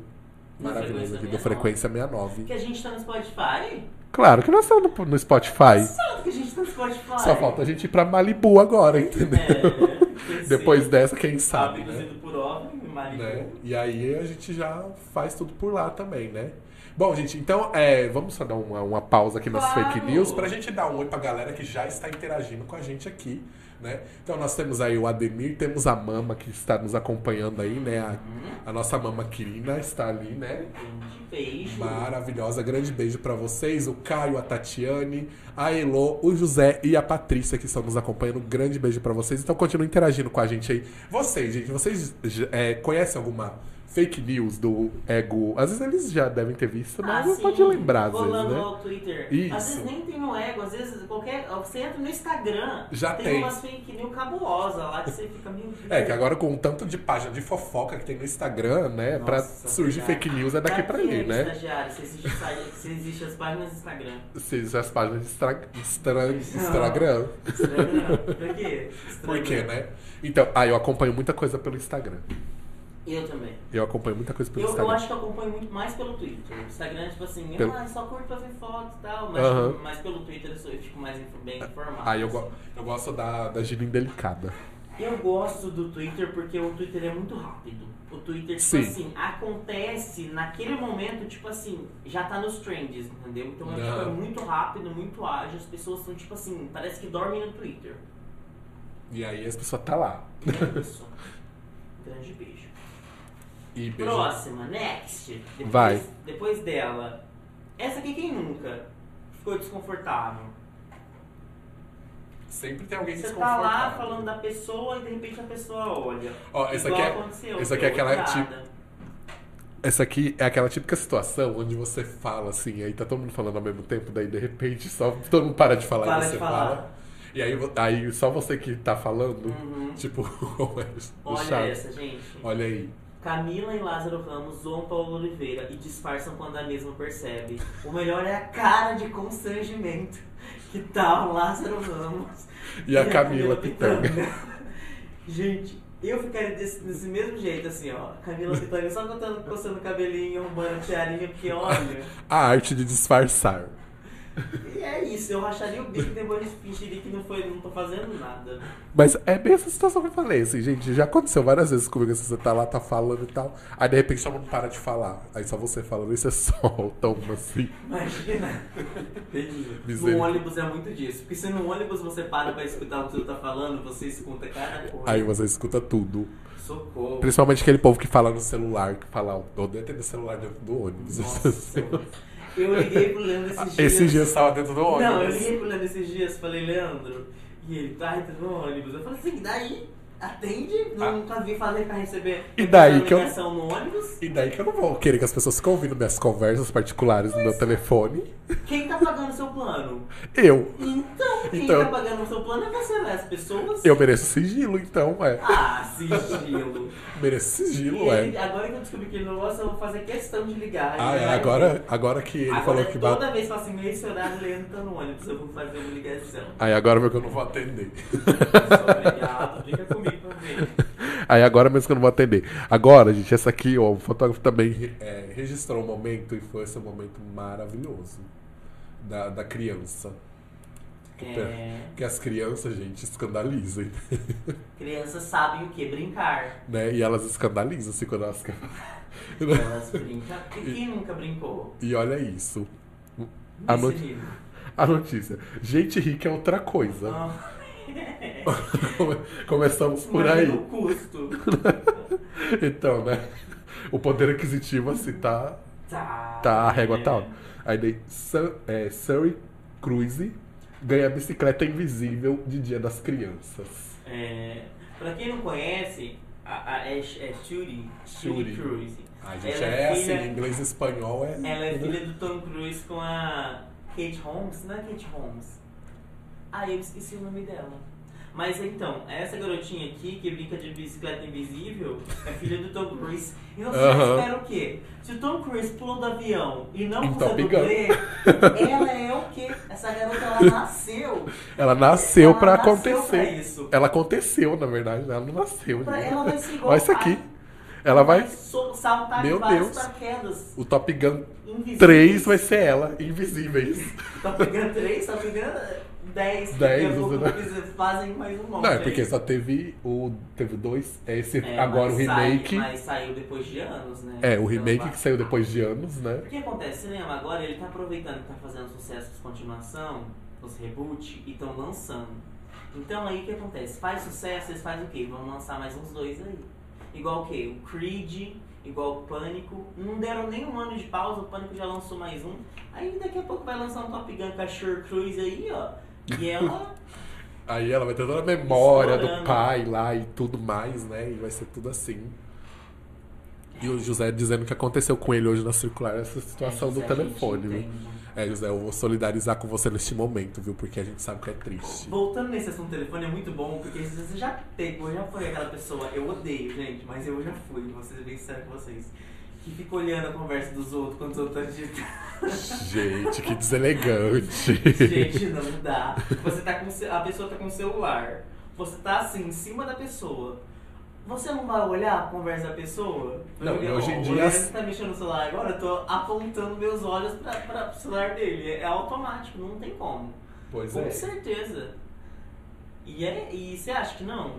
No maravilhoso aqui do Frequência Frequência 69. Que a gente tá no Spotify? Claro que nós estamos no, no Spotify. Sabe que a gente tá no Spotify? Só falta a gente ir pra Malibu agora, entendeu? É, Depois dessa, quem sabe, né? Por OVNI, Malibu. né? E aí a gente já faz tudo por lá também, né? Bom, gente, então é, vamos só dar uma, uma pausa aqui nas Claro. fake news pra gente dar um oi pra galera que já está interagindo com a gente aqui, né? Então nós temos aí o Ademir, temos a Mama que está nos acompanhando aí, né? A, a nossa Mama Quirina está ali, né? Grande beijo. Maravilhosa, grande beijo pra vocês, o Caio, a Tatiane, a Elo, o José e a Patrícia que estão nos acompanhando. Grande beijo pra vocês. Então continuem interagindo com a gente aí. Vocês, gente, vocês é, conhecem alguma fake news do ego? Às vezes eles já devem ter visto, mas Ah, não sim. pode lembrar, às vezes, Rolando né? no Twitter. Isso. Às vezes nem tem no ego, às vezes qualquer. Você entra no Instagram. Já tem. tem. umas fake news cabulosas lá que você fica meio. É, que agora com o tanto de página de fofoca que tem no Instagram, né? pra Nossa, surgir verdade. fake news é daqui pra ali, né? Estagiário, se existe, se existe as páginas do Instagram. Se as páginas de Instra- Instagram. Instagram. Por quê? Por quê, né? Então, ah, eu acompanho muita coisa pelo Instagram. Eu também. Eu acompanho muita coisa pelo Eu, eu Instagram. acho que eu acompanho muito mais pelo Twitter. O Instagram, tipo assim, Pelo- ah, só curto pra ver foto e tal. Mas, mas pelo Twitter eu, sou, eu fico mais bem informado. Ah, eu, assim. go- eu gosto da, da gíria indelicada. Eu gosto do Twitter porque o Twitter é muito rápido. O Twitter, tipo Sim. assim, acontece naquele momento, tipo assim, já tá nos trends, entendeu? Então é, tipo, é muito rápido, muito ágil. As pessoas são, tipo assim, parece que dormem no Twitter. E aí as pessoas tá lá. É isso. Grande beijo. E. Próxima, next. Depois, Vai. Depois dela. Essa aqui quem nunca ficou desconfortável? Sempre tem alguém Você tá desconfortável. lá falando da pessoa e de repente a pessoa olha. Ó, essa Igual aqui é- aconteceu, essa aqui é aquela tipo- Essa aqui é aquela típica situação onde você fala assim, aí tá todo mundo falando ao mesmo tempo, daí de repente só todo mundo para de falar Para e de você falar. fala. E aí, vo- aí só você que tá falando, Uhum. tipo, o Olha Chaves. essa, gente. Olha aí. Camila e Lázaro Ramos zoam Paulo Oliveira e disfarçam quando a mesma percebe. O melhor é a cara de constrangimento que tá o Lázaro Ramos E a Camila Pitanga. Gente, eu ficaria desse, desse mesmo jeito, assim, ó. Camila Pitanga só contando, coçando o cabelinho, arrumando a tiarinha, porque olha. A arte de disfarçar. E é isso, eu racharia o bico e depois fingiria que não, foi, não tô fazendo nada. Mas é bem essa situação que eu falei, assim, gente, já aconteceu várias vezes comigo, assim, você tá lá, tá falando e tal, aí de repente todo mundo para de falar, aí só você falando e você solta uma assim. Imagina. Terrível. No ônibus é muito disso. Porque se no ônibus você para pra escutar o que você tá falando, você escuta cada coisa. Aí você escuta tudo. Socorro. Principalmente aquele povo que fala no celular, que fala, eu devo ter celular dentro do ônibus. Nossa, eu liguei pro Leandro esses dias. Esses dias tava dentro do ônibus. Não, eu liguei pro Leandro esses dias, falei, Leandro, e ele tá entrando no ônibus. Eu falei assim, daí? Atende, nunca vi fazer pra receber E daí que eu- ligação no ônibus. E daí que eu não vou querer que as pessoas ficam ouvindo minhas conversas particulares no meu telefone. Quem tá pagando o seu plano? Eu. Então, quem Então- tá pagando o seu plano é você, né? As pessoas. Eu mereço sigilo, então, é. Ah, sigilo. Mereço sigilo, ele- é. agora que eu descobri que ele não gosta, eu vou fazer questão de ligar. Ah, é, agora, agora que ele Agora, falou que toda vez que fala assim, esse horário, o Leandro tá no ônibus, eu vou fazer uma ligação. Aí agora que eu não vou atender. Obrigado, fica comigo Aí agora mesmo que eu não vou atender. Agora, gente, essa aqui, ó, o fotógrafo também é, registrou um momento e foi esse momento maravilhoso da, da criança. É, Que as crianças, gente, escandalizam. crianças sabem o que? Brincar. né? E elas escandalizam assim quando elas querem. Elas brincam. E quem nunca brincou? E olha isso. A, not- a notícia. Gente rica é outra coisa. Come- Começamos por aí. o custo. Então, né? O poder aquisitivo, assim, tá. Tá. Tá, a régua é. alta. Aí daí, Sur- é, Surrey Cruise ganha bicicleta invisível de Dia das Crianças. É, pra quem não conhece, a, a, é, é Shuri, Shuri. Shuri Cruise. A gente Ela é, filha- assim, inglês e espanhol é. Ela é filha do Tom Cruise com a Kate Holmes, não é Kate Holmes? Ah, eu esqueci o nome dela. Mas então, essa garotinha aqui que brinca de bicicleta invisível é filha do Tom Cruise. E você Aham. espera o quê? Se o Tom Cruise pulou do avião e não Top Gun. dublê, ela é o quê? Essa garota ela nasceu. Ela nasceu Ela pra nasceu acontecer. pra isso. Ela aconteceu, na verdade, né? ela não nasceu. Pra- né? ela vai ser igual Olha isso aqui. Ela vai. saltar Meu Deus. paraquedas. O Top Gun Invisíveis. 3 vai ser ela, invisíveis. Tá pegando 3, tá pegando 10. Dez, Daqui a pouco né? eles fazem mais um monte. Não, é aí. porque só teve o. Teve dois. é Esse É, agora o mas sai- remake. mas saiu depois de anos, né? É, o Então, remake vai- que saiu depois de anos, né? O que acontece? Cinema agora, ele tá aproveitando que tá fazendo sucesso com continuação, os reboot, e estão lançando. Então aí o que acontece? Faz sucesso, eles fazem o quê? Vão lançar mais uns dois aí. Igual o quê? O Creed, igual o Pânico. Não deram nem um ano de pausa, o Pânico já lançou mais um. Aí daqui a pouco vai lançar um Top Gun com a Shure Cruise aí, ó. E ela. Aí ela vai ter toda a memória do Explorando. pai lá e tudo mais, né? E vai ser tudo assim. E o José dizendo que aconteceu com ele hoje na circular essa situação É, do José, telefone, viu? É, José, eu vou solidarizar com você neste momento, viu? Porque a gente sabe que é triste. Voltando nesse assunto do telefone é muito bom, porque se você já pegou, já foi aquela pessoa, eu odeio, gente, mas eu já fui, vou ser bem sincero com vocês. Que fica olhando a conversa dos outros quando os outros estão digitando. Gente, que deselegante. Gente, não dá. Você tá com a pessoa tá com o celular. Você tá assim, em cima da pessoa. Você não vai olhar a conversa da pessoa? Não, Porque, hoje em dia as- tá mexendo no celular agora, eu tô apontando meus olhos pra, pra, pro celular dele. É, é automático, não tem como. Pois Com é. certeza. E, é, e você acha que não?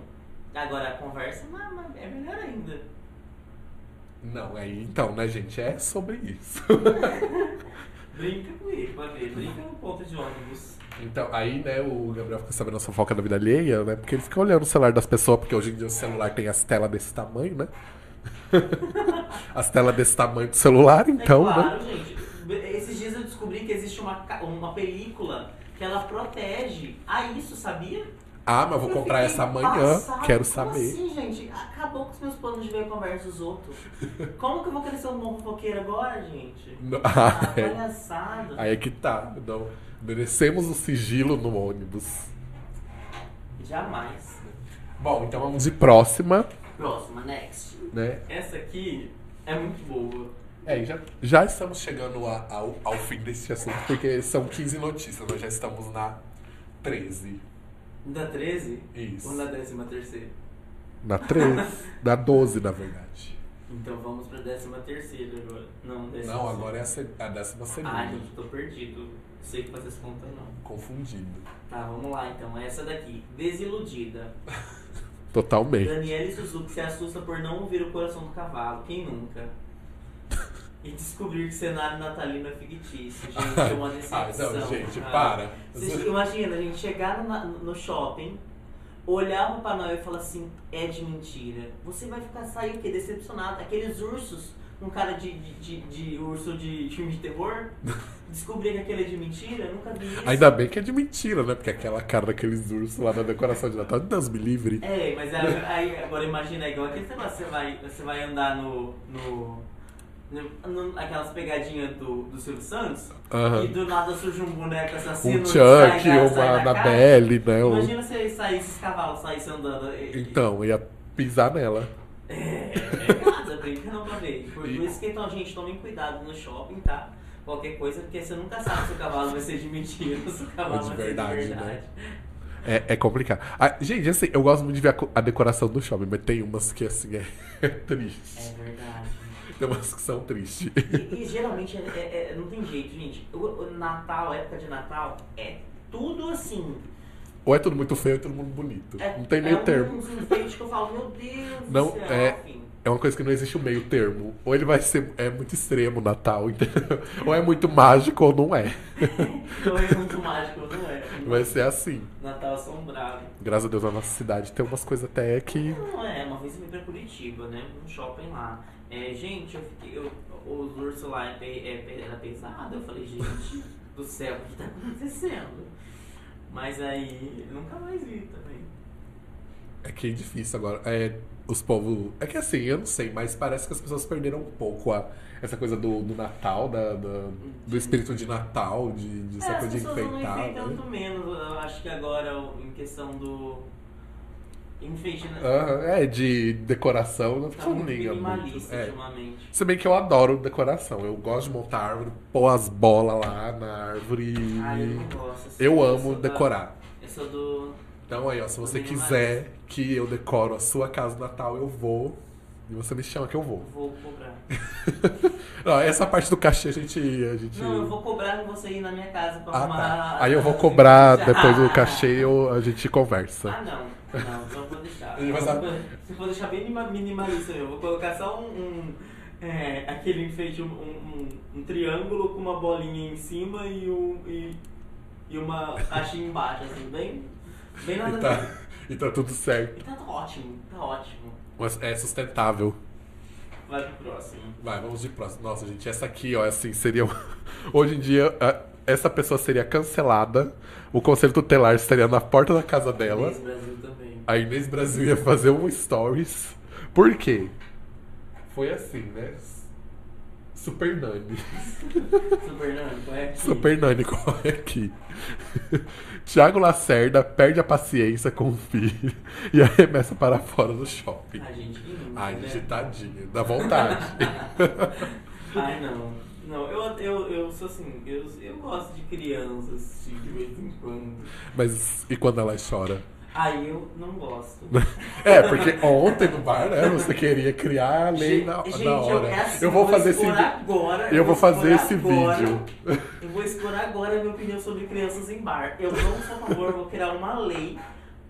Agora a conversa mas- mas é melhor ainda. Não, aí então, né, gente? É sobre isso. Brinca com ele, pra ver. Brinca no ponto de ônibus. Então, aí, né, o Gabriel fica sabendo a fofoca da vida alheia, né? Porque ele fica olhando o celular das pessoas, porque hoje em dia o celular tem as telas desse tamanho, né? as telas desse tamanho do celular, então, é né? claro, gente. Esses dias eu descobri que existe uma, uma película que ela protege a isso, sabia? Ah, mas eu vou comprar essa amanhã, quero Como saber. assim, gente? Acabou com os meus planos de ver a conversa dos outros. Como que eu vou crescer um bom fofoqueiro agora, gente? Não- Ah, Ah, é. palhaçada. Aí é que tá. Não, merecemos o sigilo no ônibus. Jamais. Bom, então vamos de próxima, Próxima, next. né? Essa aqui é muito boa. É, e já, já estamos chegando a- ao, ao fim desse assunto, porque são 15 notícias, nós já estamos na 13. Da 13? Isso. Ou na 13 terceira? Na 13. na 12, na verdade. Então vamos pra 13 terceira agora. Não, décima Não, segunda. agora é a, a décima segunda. Ah, gente, tô perdido. Não sei que fazer essa conta não. Confundido. Tá, vamos lá então. Essa daqui. Desiludida. Totalmente. Daniela Suzuki se assusta por não ouvir o coração do cavalo. Quem nunca? E descobrir que cenário natalino é fictício. Gente, é uma decepção. Ah, não, gente, cara. para. Você imagina, a gente chegar no, no shopping, olhar pro Papai Noel e falar assim, é de mentira. Você vai ficar sair o quê? Decepcionado. Aqueles ursos um cara de, de, de, de urso de filme de terror, descobrir que aquele é de mentira, nunca vi isso. Ainda bem que é de mentira, né? Porque aquela cara daqueles ursos lá na decoração de Natal, Deus me livre. É, mas aí, aí, agora imagina, é igual aquele negócio, você vai, você vai andar no- no- aquelas pegadinhas do, do Silvio Santos Aham. e do nada surge um boneco assassino Um Chuck, uma. Annabelle, né? Imagina se saísse esses cavalos, saísse andando. e- Então, ia pisar nela. É, é nada, brinca não pra ver. Por E- isso que então, gente, tomem cuidado no shopping, tá? Qualquer coisa, porque você nunca sabe se o cavalo vai ser de mentira ou se o cavalo de vai verdade, ser de né? verdade. É, é complicado. Ah, gente, assim, eu gosto muito de ver a, a decoração do shopping, mas tem umas que, assim, é, triste. É verdade. Tem umas que são tristes. E, e geralmente é- é- é- não tem jeito, gente. O, o Natal, a época de Natal, é tudo assim. Ou é tudo muito feio, ou é tudo muito bonito. É, Não tem é meio um, termo. enfeites que eu falo, meu Deus Não, do céu, é- enfim. É uma coisa que não existe um meio termo. Ou ele vai ser é muito extremo o Natal, entendeu? Ou é muito mágico ou não é. Não é muito mágico, não é? Vai ser assim. Natal assombrado. Graças a Deus, na nossa cidade tem umas coisas até que. Não é, uma vez eu vim pra Curitiba, né? Um shopping lá. É, gente, eu fiquei. Eu, os ursos lá é, é, era pesado. Eu falei, gente do céu, o que tá acontecendo? Mas aí nunca mais vi também. É que é difícil agora. É, os povos. É que assim, eu não sei, mas parece que as pessoas perderam um pouco a, essa coisa do, do Natal, da, da- do espírito de Natal, de, de É, essa coisa de não enfeitar. enfeitam né? tanto menos. Eu acho que agora, em questão do. Enfeite, né? Aham, é, de decoração, não Tá muito liga minimalista muito. É. ultimamente. Se bem que eu adoro decoração. Eu gosto de montar árvore, pôr as bolas lá na árvore. Ah, eu não gosto. Eu sou amo da- decorar. Eu sou do. Então aí, ó, se você quiser que eu decoro a sua casa Natal, eu vou. E você me chama que eu vou. Vou cobrar. Não, essa parte do cachê a gente. A gente... Não, eu vou cobrar você ir na minha casa pra Ah, arrumar. tá. Aí eu vou cobrar depois do cachê eu, a gente conversa. Ah, não. Não, eu vou deixar. Ele vai saber- vou- deixar bem minima- minimalista. Eu vou colocar só um. um, é, aquele enfeite, um, um, um triângulo com uma bolinha em cima e, um, e, e uma caixinha embaixo, assim, bem. Bem nada E tá, e tá tudo certo. E tá ótimo, tá ótimo. Mas é sustentável. Vai pro próximo. Vai, vamos de próximo. Nossa, gente, essa aqui, ó, assim, seria. um- Hoje em dia, essa pessoa seria cancelada. O conselho tutelar estaria na porta da casa dela. A Inês Brasil ia fazer um stories. Por quê? Foi assim, né? Super Nani. Super Nani, qual é aqui? Super Nani corre aqui. Tiago Lacerda perde a paciência com o filho e arremessa para fora do shopping. A gente nunca, Ai, né? gente, tadinha. Dá vontade. Ai, não. Não, eu, eu, eu sou assim, eu, eu gosto de crianças, assim, de vez em quando. Mas e quando ela chora? Aí eu não gosto. É, porque ontem no bar, né, você queria criar a lei na, Gente, na eu, hora. é assim, eu vou fazer esse vídeo. agora. Eu vou fazer expor esse agora- vídeo. Eu vou expor agora a minha opinião sobre crianças em bar. Eu não sou a favor, vou criar uma lei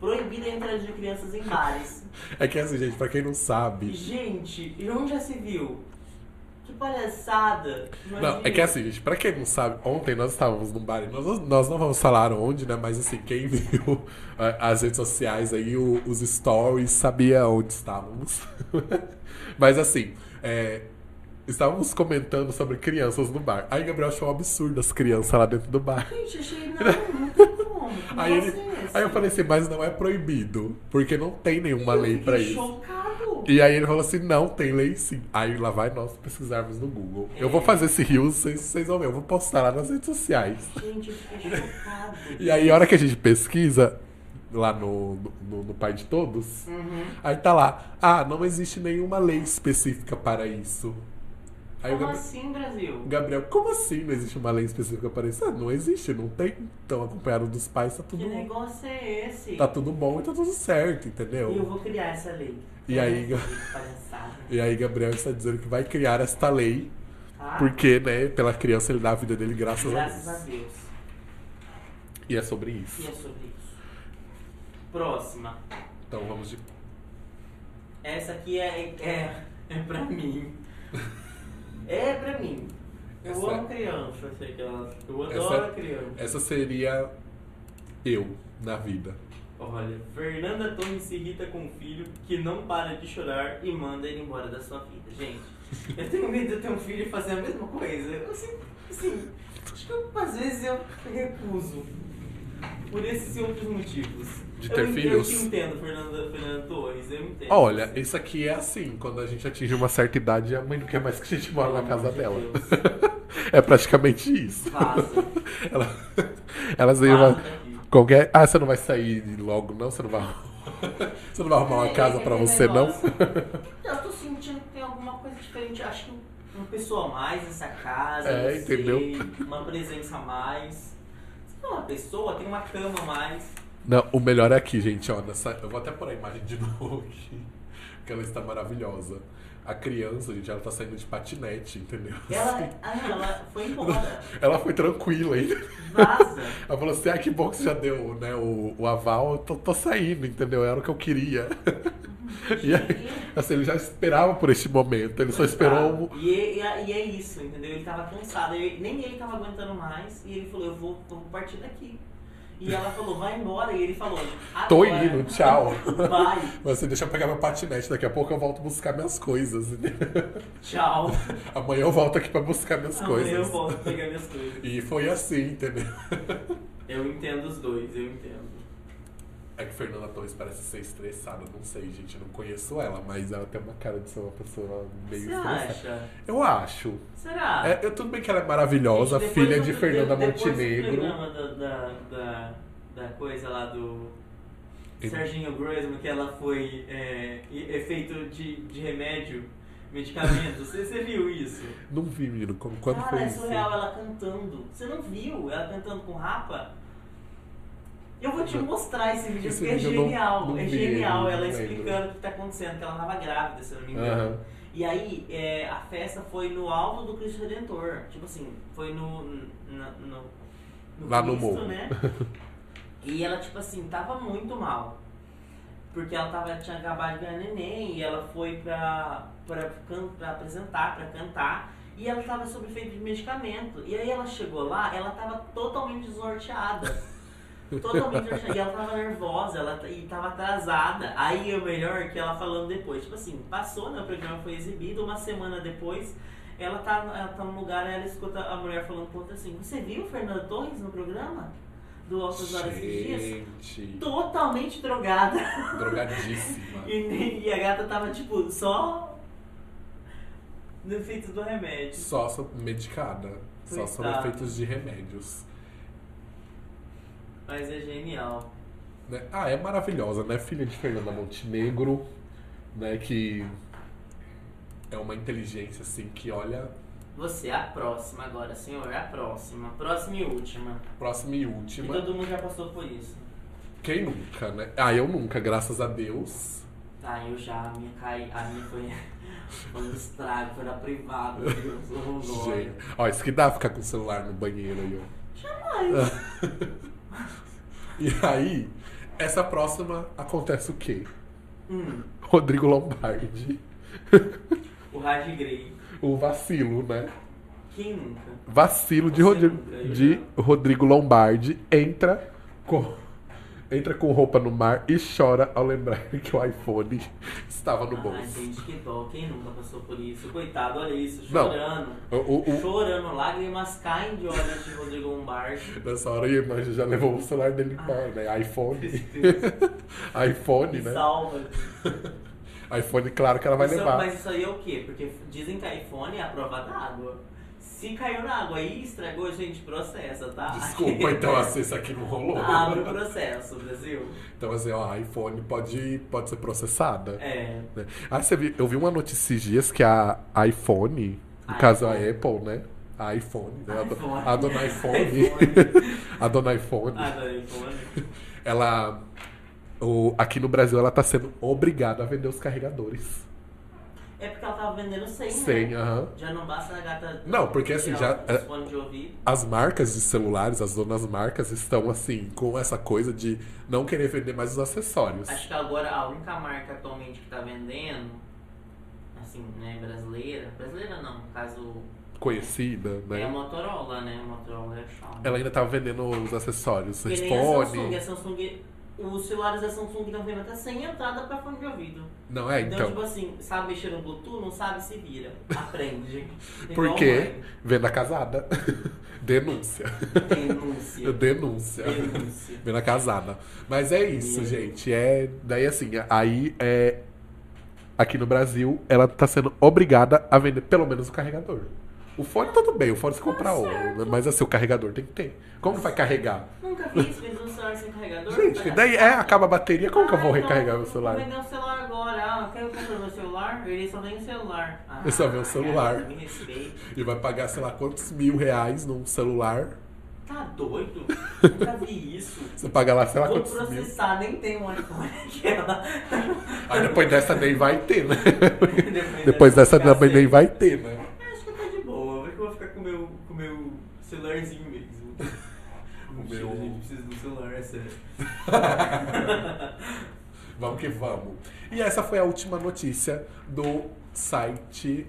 proibida a entrada de crianças em bares. É que assim, gente, pra quem não sabe. Gente, e onde já se viu? Que palhaçada. Não, Imagina. é que assim, gente, pra quem não sabe, ontem nós estávamos num bar, nós, nós não vamos falar onde, né? Mas assim, quem viu eh, as redes sociais aí, os stories, sabia onde estávamos. mas assim, é, estávamos comentando sobre crianças no bar. Aí Gabriel achou um absurdo as crianças lá dentro do bar. Gente, achei não, não tem como. Que Aí, ele, é aí eu falei assim, mas não é proibido, porque não tem nenhuma Eu lei pra isso. chocado. E aí ele falou assim, não, tem lei sim. Aí lá vai nós pesquisarmos no Google. Eu vou fazer esse rio, vocês, vocês vão ver, eu vou postar lá nas redes sociais. Gente, eu fiquei chocado. E aí a hora que a gente pesquisa, lá no, no, no Pai de Todos, Uhum. aí tá lá, ah, não existe nenhuma lei específica para isso. Aí Como Gabri- assim, Brasil? Gabriel, como assim não existe uma lei específica para isso? Ah, não existe, não tem. Então acompanhado dos pais, tá Que tudo, negócio é esse? tá tudo bom e tá tudo certo, E eu entendeu? vou criar essa lei. E aí. E aí Gabriel está dizendo que vai criar esta lei Ah, Porque, né, pela criança ele dá a vida dele graças, Graças a a Deus. Deus. E é sobre E isso. é sobre isso. Próxima. Então vamos de. Essa aqui é, é, é pra mim. É pra mim. Eu Essa- amo criança, sei que elas. Eu Essa- adoro criança. Essa seria eu na vida. Olha, Fernanda Torres se irrita com o filho que não para de chorar e manda ele embora da sua vida. Gente, Eu tenho medo de ter um filho e fazer a mesma coisa. Eu assim, assim acho que eu, às vezes eu recuso. Por esses e outros motivos. De eu, ter en- filhos? Eu te entendo, Fernanda, Fernanda Torres, eu entendo. Olha, isso aqui é assim, quando a gente atinge uma certa idade, a mãe não quer mais que a gente mora na casa de dela. Deus. É praticamente isso. Vaza. Ela, elas. Qualquer. Ah, você não vai sair logo, não? Você não vai. Você não vai arrumar uma É, casa é pra aquele você, não? Eu tô sentindo que tem alguma coisa diferente. Acho que uma pessoa a mais nessa casa. É, entendeu? Uma presença a mais. Se não é uma pessoa, tem uma cama a mais. Não, o melhor é aqui, gente, ó. Nessa... Eu vou até pôr a imagem de novo aqui. Que ela está maravilhosa. A criança, gente, ela tá saindo de patinete, entendeu? Ela, ah, ela foi embora. Ela foi tranquila ainda. Vaza. Ela falou assim, ah, que bom que você já deu né, o, o aval, eu tô, tô saindo, entendeu? Era o que eu queria. E aí, assim, ele já esperava por este momento, ele só esperou um... E, e, e é isso, entendeu? Ele tava cansado, ele- nem ele tava aguentando mais. E ele falou: Eu vou, eu vou partir daqui. E ela falou: Vai embora. E ele falou: Tô indo, tchau. Vai, Mas assim, deixa eu pegar meu patinete, daqui a pouco eu volto buscar minhas coisas. tchau. Amanhã eu volto aqui pra buscar minhas Amanhã coisas. eu volto pegar minhas coisas. E foi assim, entendeu? Eu entendo os dois, eu entendo. É que Fernanda Torres parece ser estressada, não sei, gente, eu não conheço ela, mas ela tem uma cara de ser uma pessoa meio Você estressada. acha? Eu acho. Será? É, eu, tudo bem que ela é maravilhosa, Gente, filha de Fernanda de- depois do Montenegro. programa da, da, da, da coisa lá do Ele- Serginho Groisman, que ela foi é, e- efeito de, de remédio, medicamento. Você, você viu isso? Não vi, menino, como, quando Cara, foi é isso? surreal ela cantando. Você não viu ela cantando com rapa? Eu vou te Não. mostrar esse vídeo, Esse porque é vídeo não- genial. não é vi, genial não ela explicando o que tá acontecendo, que ela tava grávida, se eu não me engano. Aham. E aí, é, a festa foi no alto do Cristo Redentor. Tipo assim, foi no. na- no, no Lá no Cristo, morro. né? E ela, tipo assim, tava muito mal. Porque ela tava, tinha acabado de ganhar neném e ela foi pra, pra, pra apresentar, pra cantar. E ela tava sob efeito de medicamento. E aí ela chegou lá, ela tava totalmente desnorteada. Totalmente. E ela tava nervosa, ela e tava atrasada. Aí o melhor é que ela falando depois, tipo assim, passou, né? O programa foi exibido, uma semana depois, ela tá, ela tá num lugar, ela escuta a mulher falando com outra assim, você viu Fernanda Torres no programa? Do Altas Horas esses dias? Gente, Totalmente drogada. drogadíssima. E, e a gata tava, tipo, só no efeito do remédio. Só medicada. Só sob Coitada. efeitos de remédios. Mas é genial. né? Ah, é maravilhosa, né? Filha de Fernanda Montenegro, né? Que é uma inteligência, assim, que olha, Você é a próxima agora, senhor. É a próxima. Próxima e última. próxima e E última. todo mundo já passou por isso. Quem nunca, né? Ah, eu nunca, graças a Deus. Tá, eu já, a minha cai. A minha foi. Foi um estrago, foi na privada. Gente, ó, isso que dá ficar com o celular no banheiro aí, ó. Jamais. E aí, essa próxima acontece o quê? Hum, Rodrigo Lombardi. o Raj Grey. O vacilo, né? Quem nunca? Vacilo de, Rodrigo, nunca, de. Rodrigo Lombardi entra com, entra com roupa no mar e chora ao lembrar que o iPhone estava no Ai, bolso. gente, que dó. Quem nunca passou por isso? Coitado, olha isso, Não. chorando. O, o- o- Chorando, lágrimas caem de olhos de Rodrigo Lombardi. nessa hora a imagem já levou o celular dele embora, né? iPhone. iPhone, né? salva. iPhone, claro que ela vai Isso- levar. Mas isso aí é o quê? Porque dizem que iPhone é a prova d'água. Se caiu na água e estragou, gente, processa, tá? Desculpa, então assim, isso aqui não rolou. Abre o processo, Brasil. Então, assim, ó, a iPhone pode, pode ser processada. É. né? Ah, você viu, eu vi uma notícia esses dias que a iPhone, no A caso a iPhone. Apple, né? A iPhone, né? A iPhone. A dona iPhone. iPhone. a dona iPhone. Ah, da iPhone. Ela. O, aqui no Brasil ela tá sendo obrigada a vender os carregadores. É porque ela tava vendendo 100, Sem, né? aham. Já não basta a gata... Não, porque assim, já- Os fones ouvido. As marcas de celulares, as donas marcas, estão assim, com essa coisa de não querer vender mais os acessórios. Acho que agora a única marca atualmente que tá vendendo, assim, né, brasileira... Brasileira não, no caso... Conhecida, É a né? Motorola, né? A Motorola é chata. Ela ainda tava vendendo os acessórios. Porque nem a Fone. Samsung, a Samsung os celulares da Samsung vendo até sem entrada pra fone de ouvido. Não é? Então, Então. tipo assim, sabe mexer no Bluetooth, não sabe se vira. Aprende. Por Igual quê? mãe. Venda casada. Denúncia. Denúncia. Denúncia. Denúncia. Venda casada. Mas é isso, gente. É. Daí assim, aí é. Aqui no Brasil, ela tá sendo obrigada a vender pelo menos o carregador. O fone tudo bem, o fone você compra outro, né? mas assim, o carregador tem que ter. Como vai carregar? Nunca vi isso, um celular sem carregador. Gente, Tá daí é, acaba a bateria, como que eu vou Ah, então, recarregar meu celular? Vou vender um celular agora. Ah, quer comprar meu celular? Ele só vem o celular. Ah, Ele só vê o celular. cara, Me respeita. E vai pagar, sei lá, quantos mil reais num celular. Tá doido? Nunca vi isso. Você paga lá, sei lá, Vou quantos mil. processar, nem tem um iPhone aquela. Aí depois dessa nem vai ter, né? Depois, Depois dessa nem vai ter, né? Acho que tá de boa. Acho que eu vou ficar com o meu, com o meu celularzinho mesmo. O Mentira, meu- A gente precisa do celular, é sério. Vamos que vamos. E essa foi a última notícia do site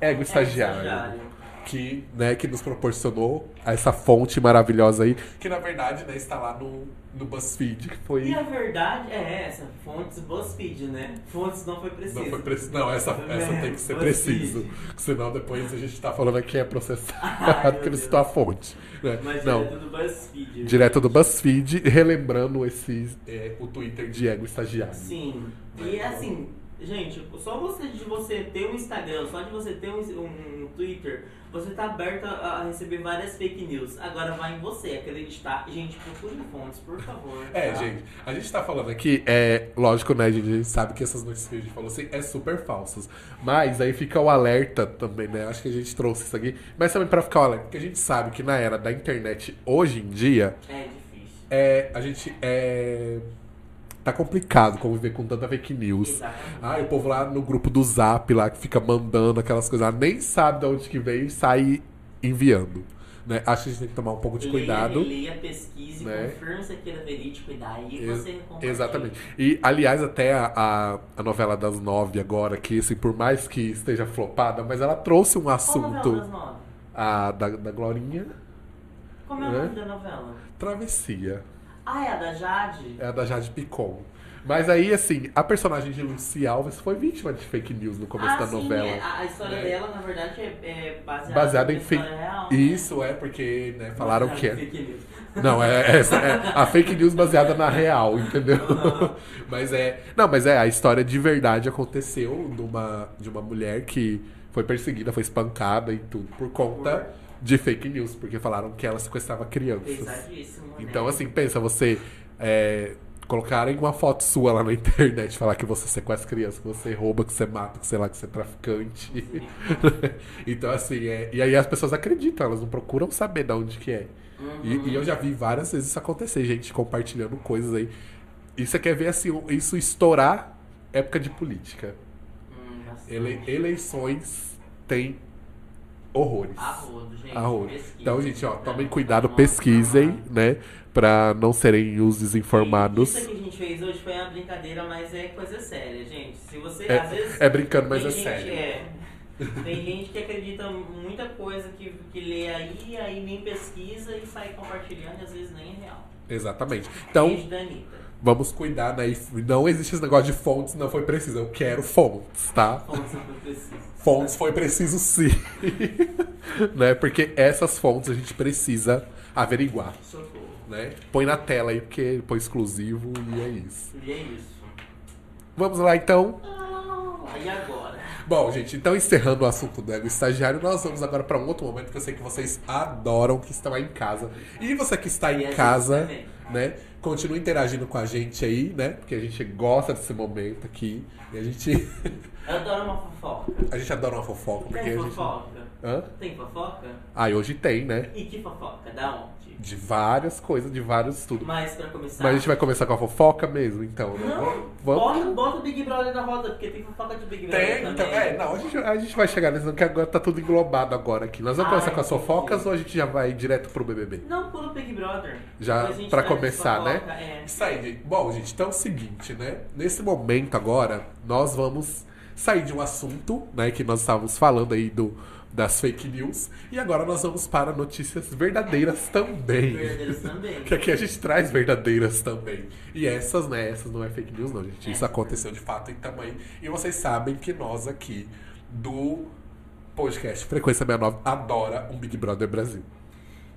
Ego Estagiário. estagiário. Que, né, que nos proporcionou essa fonte maravilhosa aí. Que na verdade né, está lá no, no BuzzFeed, que foi. E a verdade é essa, fontes BuzzFeed, né? Fontes não foi preciso. Não foi preciso. Não, essa, essa É, tem que ser BuzzFeed. preciso. Senão depois a gente tá falando aqui é processado Ai, porque não citou a fonte. né? Mas Não. direto do BuzzFeed. Direto do BuzzFeed, relembrando esse, é, o Twitter de Ego Estagiário. Sim. E assim, gente, só você de você ter um Instagram, só de você ter um, um- um Twitter, você tá aberto a, receber várias fake news. Agora vai em você acreditar. Gente, procure fontes, por favor. É, tá? gente, a gente tá falando aqui, é lógico, né, a gente sabe que essas notícias que a gente falou assim é super falsas. Mas aí fica o alerta também, né? Acho que a gente trouxe isso aqui, mas também pra ficar o alerta, porque a gente sabe que na era da internet hoje em dia, É difícil. é, a gente é tá complicado conviver com tanta fake news. Exatamente. Ah, e o povo lá no grupo do Zap lá que fica mandando aquelas coisas, nem sabe de onde que veio e sai enviando. Né? Acho que a gente tem que tomar um pouco de cuidado. Leia, leia pesquise, Né? confirme se aquilo é verídico e daí Ex- você. Exatamente. E, aliás, até a, a, a novela das nove agora, que assim, por mais que esteja flopada, mas ela trouxe um Qual novela das assunto. nove? A da, da Glorinha, Como é o Né? nome da novela? Travessia. Ah, é a da Jade? É a da Jade Picon. Mas aí, assim, a personagem de Lucy Alves foi vítima de fake news no começo ah, da sim, novela. é, a, história né? dela, na verdade, é, é baseada, Baseada em fake. real. né? Isso é porque, né, falaram que é. fake news. Não, é, essa é a fake news baseada na real, entendeu? mas é. Não, mas é, a história de verdade aconteceu numa, de uma mulher que foi perseguida, foi espancada e tudo, por conta Por- de fake news, porque falaram que ela sequestrava crianças. Pesadíssimo, né? Então, assim, pensa, você é, colocarem uma foto sua lá na internet, falar que você sequestra criança, que você rouba, que você mata, que sei lá, que você é traficante. então, assim, é, e aí as pessoas acreditam, elas não procuram saber de onde que é. Uhum. E, e eu já vi várias vezes isso acontecer, gente compartilhando coisas aí. E você quer ver assim, isso estourar época de política. Hum. Ele- eleições tem horrores. Arrodo, gente. Arrodo. pesquisa. Então, gente, ó, tomem cuidado, pesquisem, né? Pra não serem os desinformados. Isso que a gente fez hoje foi uma brincadeira, mas é coisa séria, gente. Se você, É- às vezes... é brincando, mas é gente- sério. é. Tem gente que acredita muita coisa que, que lê aí, aí nem pesquisa e sai compartilhando, e às vezes nem é real. Exatamente. Então, Beijo da Anitta. Vamos cuidar, né? E não existe esse negócio de fontes, não foi preciso. Eu quero fontes, tá? Como você foi preciso. Fontes foi preciso sim. né? Porque essas fontes a gente precisa averiguar. Socorro. Né? Põe na tela aí, porque põe exclusivo e é isso. E é isso. Vamos lá então. Aí agora. Bom, gente, então encerrando o assunto do ego estagiário, nós vamos agora para um outro momento que eu sei que vocês adoram, que estão aí em casa. E você que está E em gente casa, também. Né? Continue interagindo com a gente aí, né? Porque a gente gosta desse momento aqui. E a gente, Eu adoro uma fofoca. a gente adora uma fofoca. Porque Tem a gente... fofoca? Hã? Tem fofoca? Ah, hoje tem, né? E que fofoca? Da onde? De várias coisas, de vários estudos. Mas pra começar. Mas a gente vai começar com a fofoca mesmo, então, né? Não, Vamos. bota, bota o Big Brother na roda, porque tem fofoca de Big Brother Tem, também. então, é, não, a gente, a gente vai chegar nesse, porque agora tá tudo englobado agora aqui. Nós vamos começar com as entendi. fofocas ou a gente já vai direto pro BBB? Não, pula o Big Brother. Já pra começar, fofoca, né? É. Isso aí, gente. Bom, gente, então é o seguinte, né? Nesse momento agora, nós vamos sair de um assunto, né, que nós estávamos falando aí do, das fake news. E agora nós vamos para notícias verdadeiras também. Verdadeiras também. Que aqui a gente traz verdadeiras também. E essas, né? Essas não é fake news, não, gente. Isso É. aconteceu de fato e tamanho. E vocês sabem que nós aqui do podcast Frequência 69 adora um Big Brother Brasil.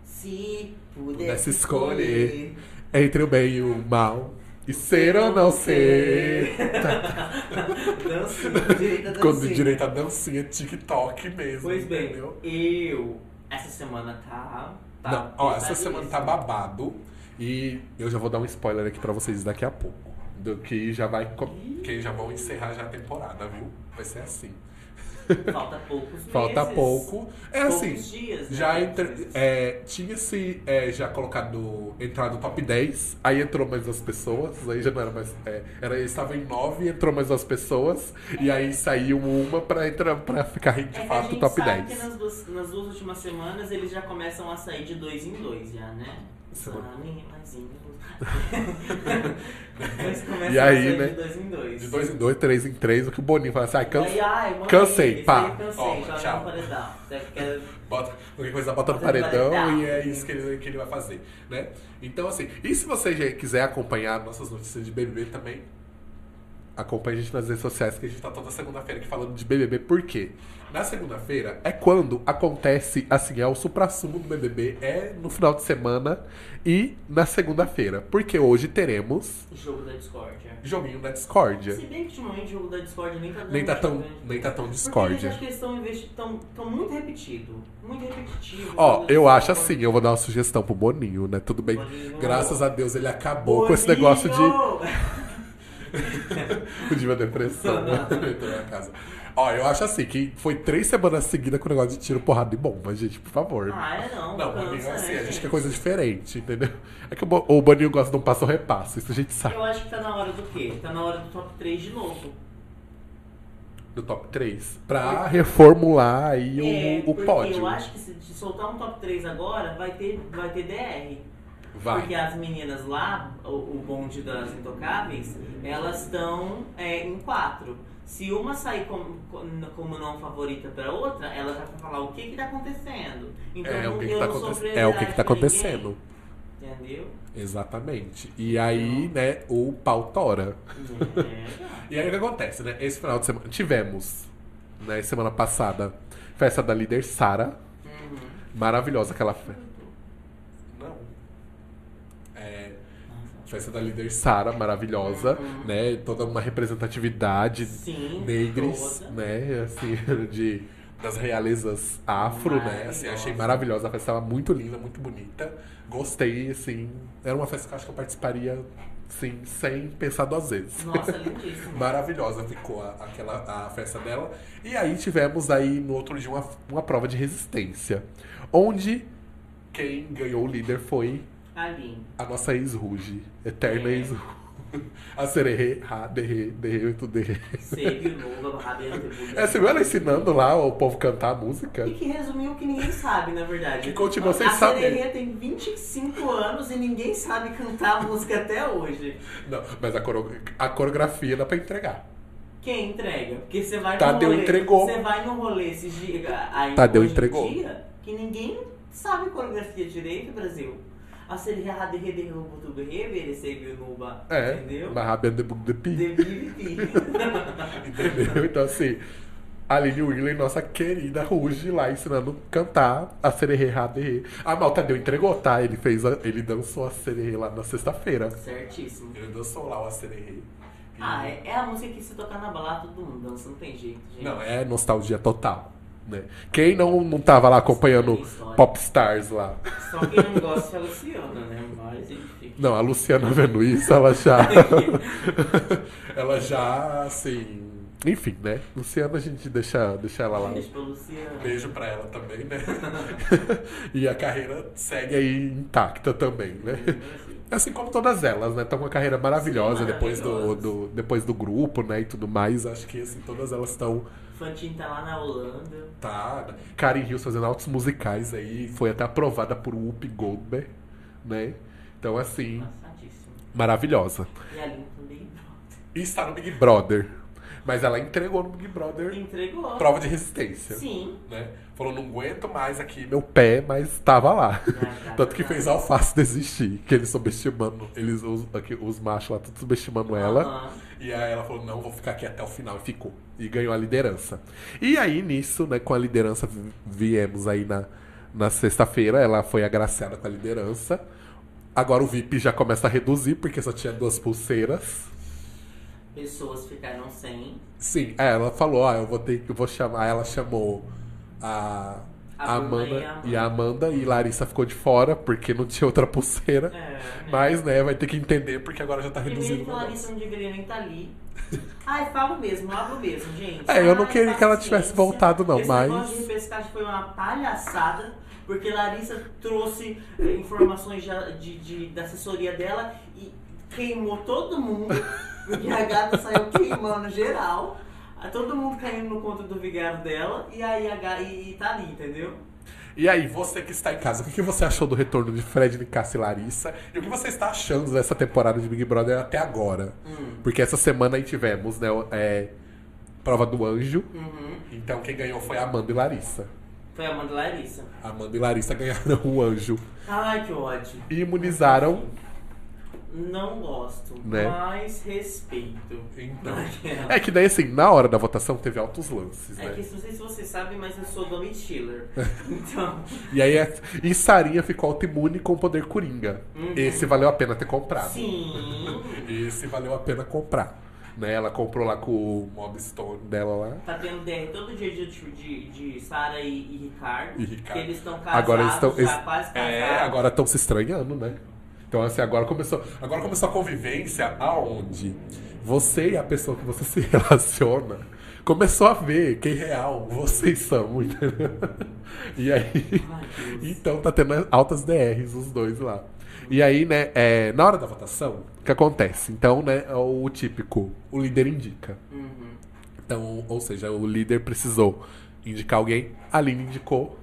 Se Pudesse pudesse escolher. escolher. Entre o bem e o mal. E ser ou não ser. Dancinha, direita dancinha. Quando direito a dancinha TikTok mesmo. Pois bem, entendeu? eu. Essa semana tá. tá Não, ó, essa semana tá babado. E eu já vou dar um spoiler aqui pra vocês daqui a pouco. Do que já vai. Que já vão encerrar já a temporada, viu? Vai ser assim. Falta poucos meses. Falta pouco. É Poucos assim. dias, né? Já meses. é, tinha se é, já colocado entrado no top 10, aí entrou mais duas pessoas, aí já não era mais. É, era, estava em 9 entrou mais duas pessoas, e aí saiu uma pra, entrar, pra ficar de É fato top sabe 10. que nas duas, nas duas últimas semanas eles já começam a sair de dois em dois já, né? Começam E a aí, né? de dois em dois. De 2 em 2, 3 em 3, o que o Boninho fala assim, ai. Aí, ai, Cansei, aí, pá. Cansei, Ó, joga tchau. no paredão. Quer- Bota, qualquer coisa bota no Bota no paredão paredão. e é isso que ele, que ele vai fazer, né? Então, assim, e se você já quiser acompanhar nossas notícias de BBB também, acompanhe a gente nas redes sociais, que a gente tá toda segunda-feira aqui falando de BBB. Por quê? Na segunda-feira é quando acontece, assim, é o supra-sumo do BBB, é no final de semana e na segunda-feira. Porque hoje teremos Jogo da discórdia. joguinho da discórdia. Se bem que ultimamente o jogo da discórdia nem tá dando Nem tá tão, nem tá tão Porque discórdia. acho que eles estão tão, tão muito repetido. Muito repetitivo. Ó, eu acho assim, eu vou dar uma sugestão pro Boninho, né? Tudo bem. Boninho. Graças a Deus ele acabou com esse negócio de. O Diva Depressão, né? Entrou na casa. Ó, eu acho assim, que foi três semanas seguidas com o negócio de tiro, porrada e bomba, gente, por favor. Ah, é não. Não, Boninho, assim, a gente quer coisa diferente, entendeu? É que o, o Boninho gosta de um passo repasso, isso a gente sabe. Eu acho que tá na hora do quê? Tá na hora do top 3 de novo. Do top 3. Pra reformular aí é, o, o pódio. eu acho que se se soltar um top 3 agora, vai ter, vai ter DR. Vai. Porque as meninas lá, o, o bonde das intocáveis, elas estão é, em quatro. Se uma sair como, como não favorita pra outra, ela já vai falar o que que tá acontecendo. Então É o que, que eu tá não sou acontecendo. É o que, que tá acontecendo. ninguém, Entendeu? Exatamente. E aí, né, o pau tora. É. E aí o que acontece, né? Esse final de semana sim né, semana passada, festa da líder Sara. Uhum. Maravilhosa aquela festa. Não. É, festa da líder Sara, maravilhosa, Uhum. né? Toda uma representatividade Sim, negres, toda. né? Assim, de das realezas afro, né? Assim, achei Maravilhosa. A festa estava muito linda, muito bonita. Gostei, assim. Era uma festa que eu acho que eu participaria, assim, sem pensar duas vezes. Nossa, lindíssimo. Maravilhosa ficou a, aquela, a festa dela. E aí tivemos aí no outro dia uma, uma prova de resistência. Onde quem ganhou o líder foi A nossa ex-Ruge. Eterna É. ex-Ruge. A Sererê, Ra, Derê, Derê, tu Derê. Lula, Rabelo, É, você viu ela ensinando lá o povo cantar a música? E que resumiu o que ninguém sabe, na verdade. Que continua sem a saber. Sererê tem 25 anos e ninguém sabe cantar a música até hoje. Não, mas a, coreo- a coreografia dá pra entregar. Quem entrega? Porque você vai Tadeu no rolê, entregou. Você vai no rolê esses dias aí Tadeu entregou. dia, que ninguém sabe coreografia direito, Brasil. A Sererê, a Derê, Derê, o Butu, Berê, Berê, Segue, Nuba, É, entendeu? Barrabia de Bug de Pi. De Bibi, Entendeu? Então, assim, a Lily Whirley, nossa querida Ruge, lá ensinando a cantar a Sererê Raderê. Mas o Tadeu entregou, tá? Ele fez a- ele dançou a Sererê lá na sexta-feira. Certíssimo. Ele dançou lá o Sererê. Ah, é, é a música que se tocar na balada todo mundo dança, não tem jeito, gente. Não, é nostalgia total. Né? Quem não, não tava lá acompanhando. Popstars lá? Só quem não gosta é a Luciana, né? Mas enfim. Não, a Luciana vendo isso, ela já. ela já, assim. Enfim, né? Luciana, a gente deixa, deixa ela lá. Beijo pra Luciana. Beijo pra ela também, né? e a carreira segue aí intacta também, né? Assim como todas elas, né? Estão com uma carreira maravilhosa, Sim, depois, do, do, depois do grupo, né? E tudo mais. Acho que assim, todas elas estão. Fantin tá lá na Holanda. Tá. Karen Hills fazendo altos musicais aí. Foi até aprovada por Whoopi Goldberg, né? Então, assim, maravilhosa. E a Lin também. E está no Big Brother. Mas ela entregou no Big Brother Entregou. prova de resistência. Sim. Né? Falou, não aguento mais aqui meu pé, mas tava lá. tá Tanto que fez a alface desistir. Que eles subestimando, eles, os, aqui, os machos lá, tudo subestimando ela. E aí ela falou, não, vou ficar aqui até o final. E ficou. E ganhou a liderança. E aí, nisso, né, com a liderança, vi- viemos aí na, na sexta-feira. Ela foi agraciada com a liderança. Agora o VIP já começa a reduzir, porque só tinha duas pulseiras. Pessoas ficaram sem. Sim, é, ela falou, ah, eu vou ter que vou chamar. Ela chamou a, A Amanda e e a Amanda e Larissa ficou de fora porque não tinha outra pulseira. É, né? Mas, né, vai ter que entender porque agora já tá reduzindo Primeiro o que a Larissa não deveria nem estar ali. Ai, falo mesmo, abro mesmo, gente. É, eu não Ai, queria que ela tivesse voltado, não, Esse mas- negócio de repescagem foi uma palhaçada, porque Larissa trouxe eh, informações de, de- da assessoria dela e queimou todo mundo, porque a gata saiu queimando geral. Todo mundo caindo no conto do vigário dela e aí a gata e, e tá ali, entendeu? E aí, você que está em casa, o que que você achou do retorno de Fred, Nicasso e Larissa? E o que você está achando dessa temporada de Big Brother até agora? Hum. Porque essa semana aí tivemos, né, é, prova do anjo. Uhum. Então quem ganhou foi Amanda e Larissa. Foi a mãe da Larissa. Amanda e Larissa ganharam o anjo. Ai, que ódio. E imunizaram. Não gosto, Né? mas respeito. Então. É que daí, assim, na hora da votação teve altos lances, É né? que não sei se você sabe, mas eu sou Domi Chiller. Então, E aí, é- e Sarinha ficou autoimune com o poder coringa. Uhum. Esse valeu a pena ter comprado. sim. Esse valeu a pena comprar. Né? Ela comprou lá com o Mob Stone dela lá. Tá tendo DR todo dia de, de, de Sara e, e Ricardo. E Ricardo. Que eles estão casados, Agora eles estão. já eles- quase casados. É, agora estão se estranhando, né? Então, assim, agora começou, agora começou a convivência aonde você e a pessoa que você se relaciona começou a ver quem real vocês são, entendeu? E aí. Então tá tendo altas DRs os dois lá. E aí, né, é, na hora da votação, o que acontece? Então, né, é o típico, o líder indica. Uhum. Então, ou seja, o líder precisou indicar alguém, a Aline indicou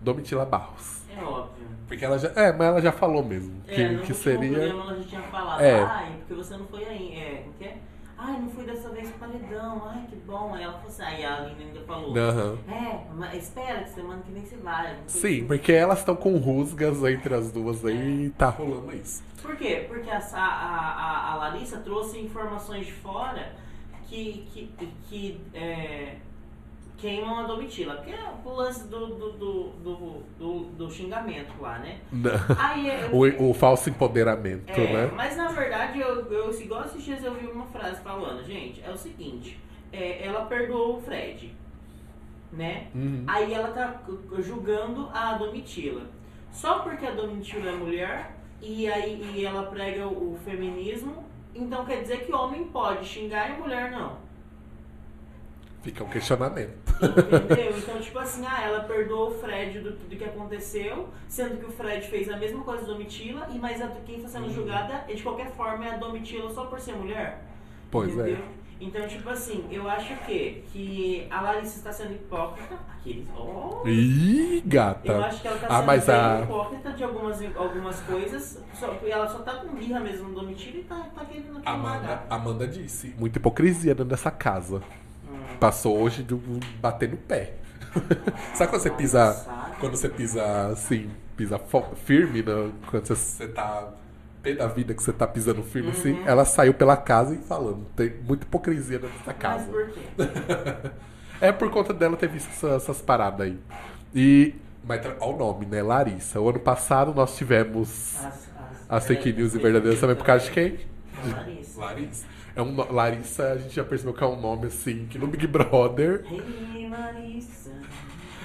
Domitila Barros. É óbvio. Porque ela já. É, mas ela já falou mesmo. Que, é, no que último seria. programa ela já tinha falado, É. ai, porque você não foi aí. É, o quê? Ai, não fui dessa vez pro paredão, ai, que bom. Aí ela falou assim, aí a Aline ainda falou. Aham. É, mas espera que semana que vem você vai. Sim, porque elas estão com rusgas entre as duas aí e tá rolando isso. Por quê? Porque a, a, a Larissa trouxe informações de fora que, que, que é, queimam a Domitila. Porque é o lance do, do, do, do, do, xingamento lá, né? Aí, eu- O, o falso empoderamento, é, né? Mas na verdade, eu, eu igual esses dias eu vi uma frase falando, gente, é o seguinte, é, ela perdoou o Fred, né? Uhum. Aí ela tá julgando a Domitila. Só porque a Domitila é mulher e aí e ela prega o, o feminismo, então quer dizer que homem pode xingar e mulher não. Fica um questionamento. Entendeu? Então, tipo assim, ah, ela perdoou o Fred do, do que aconteceu, sendo que o Fred fez a mesma coisa da Domitila, e mas a, quem está sendo julgada, de qualquer forma, é a Domitila só por ser mulher. Pois entendeu? é. Então, tipo assim, eu acho que, que a Larissa está sendo hipócrita. Aqueles. Oh, Ih, gata. eu acho que ela tá ah, sendo mas bem a. hipócrita de algumas, algumas coisas. Só, ela só tá com birra mesmo no Domitila e tá, tá querendo queimar Amanda. Amanda disse. Muita hipocrisia dentro dessa casa. Passou hoje de bater no pé. Sabe quando você pisa. Quando você pisa assim, pisa firme, né? quando você, você tá. Pé da vida que você tá pisando firme assim, Uhum. ela saiu pela casa e falando. Tem muita hipocrisia dentro dessa Mas casa. por quê? É por conta dela ter visto essa- essas paradas aí. E. Mas olha o nome, né? Larissa. O ano passado nós tivemos As, as, as fake news e verdadeiras também por causa de quem? Larissa. Larissa. É um, Larissa, a gente já percebeu que é um nome assim, que no Big Brother, Hey, Larissa.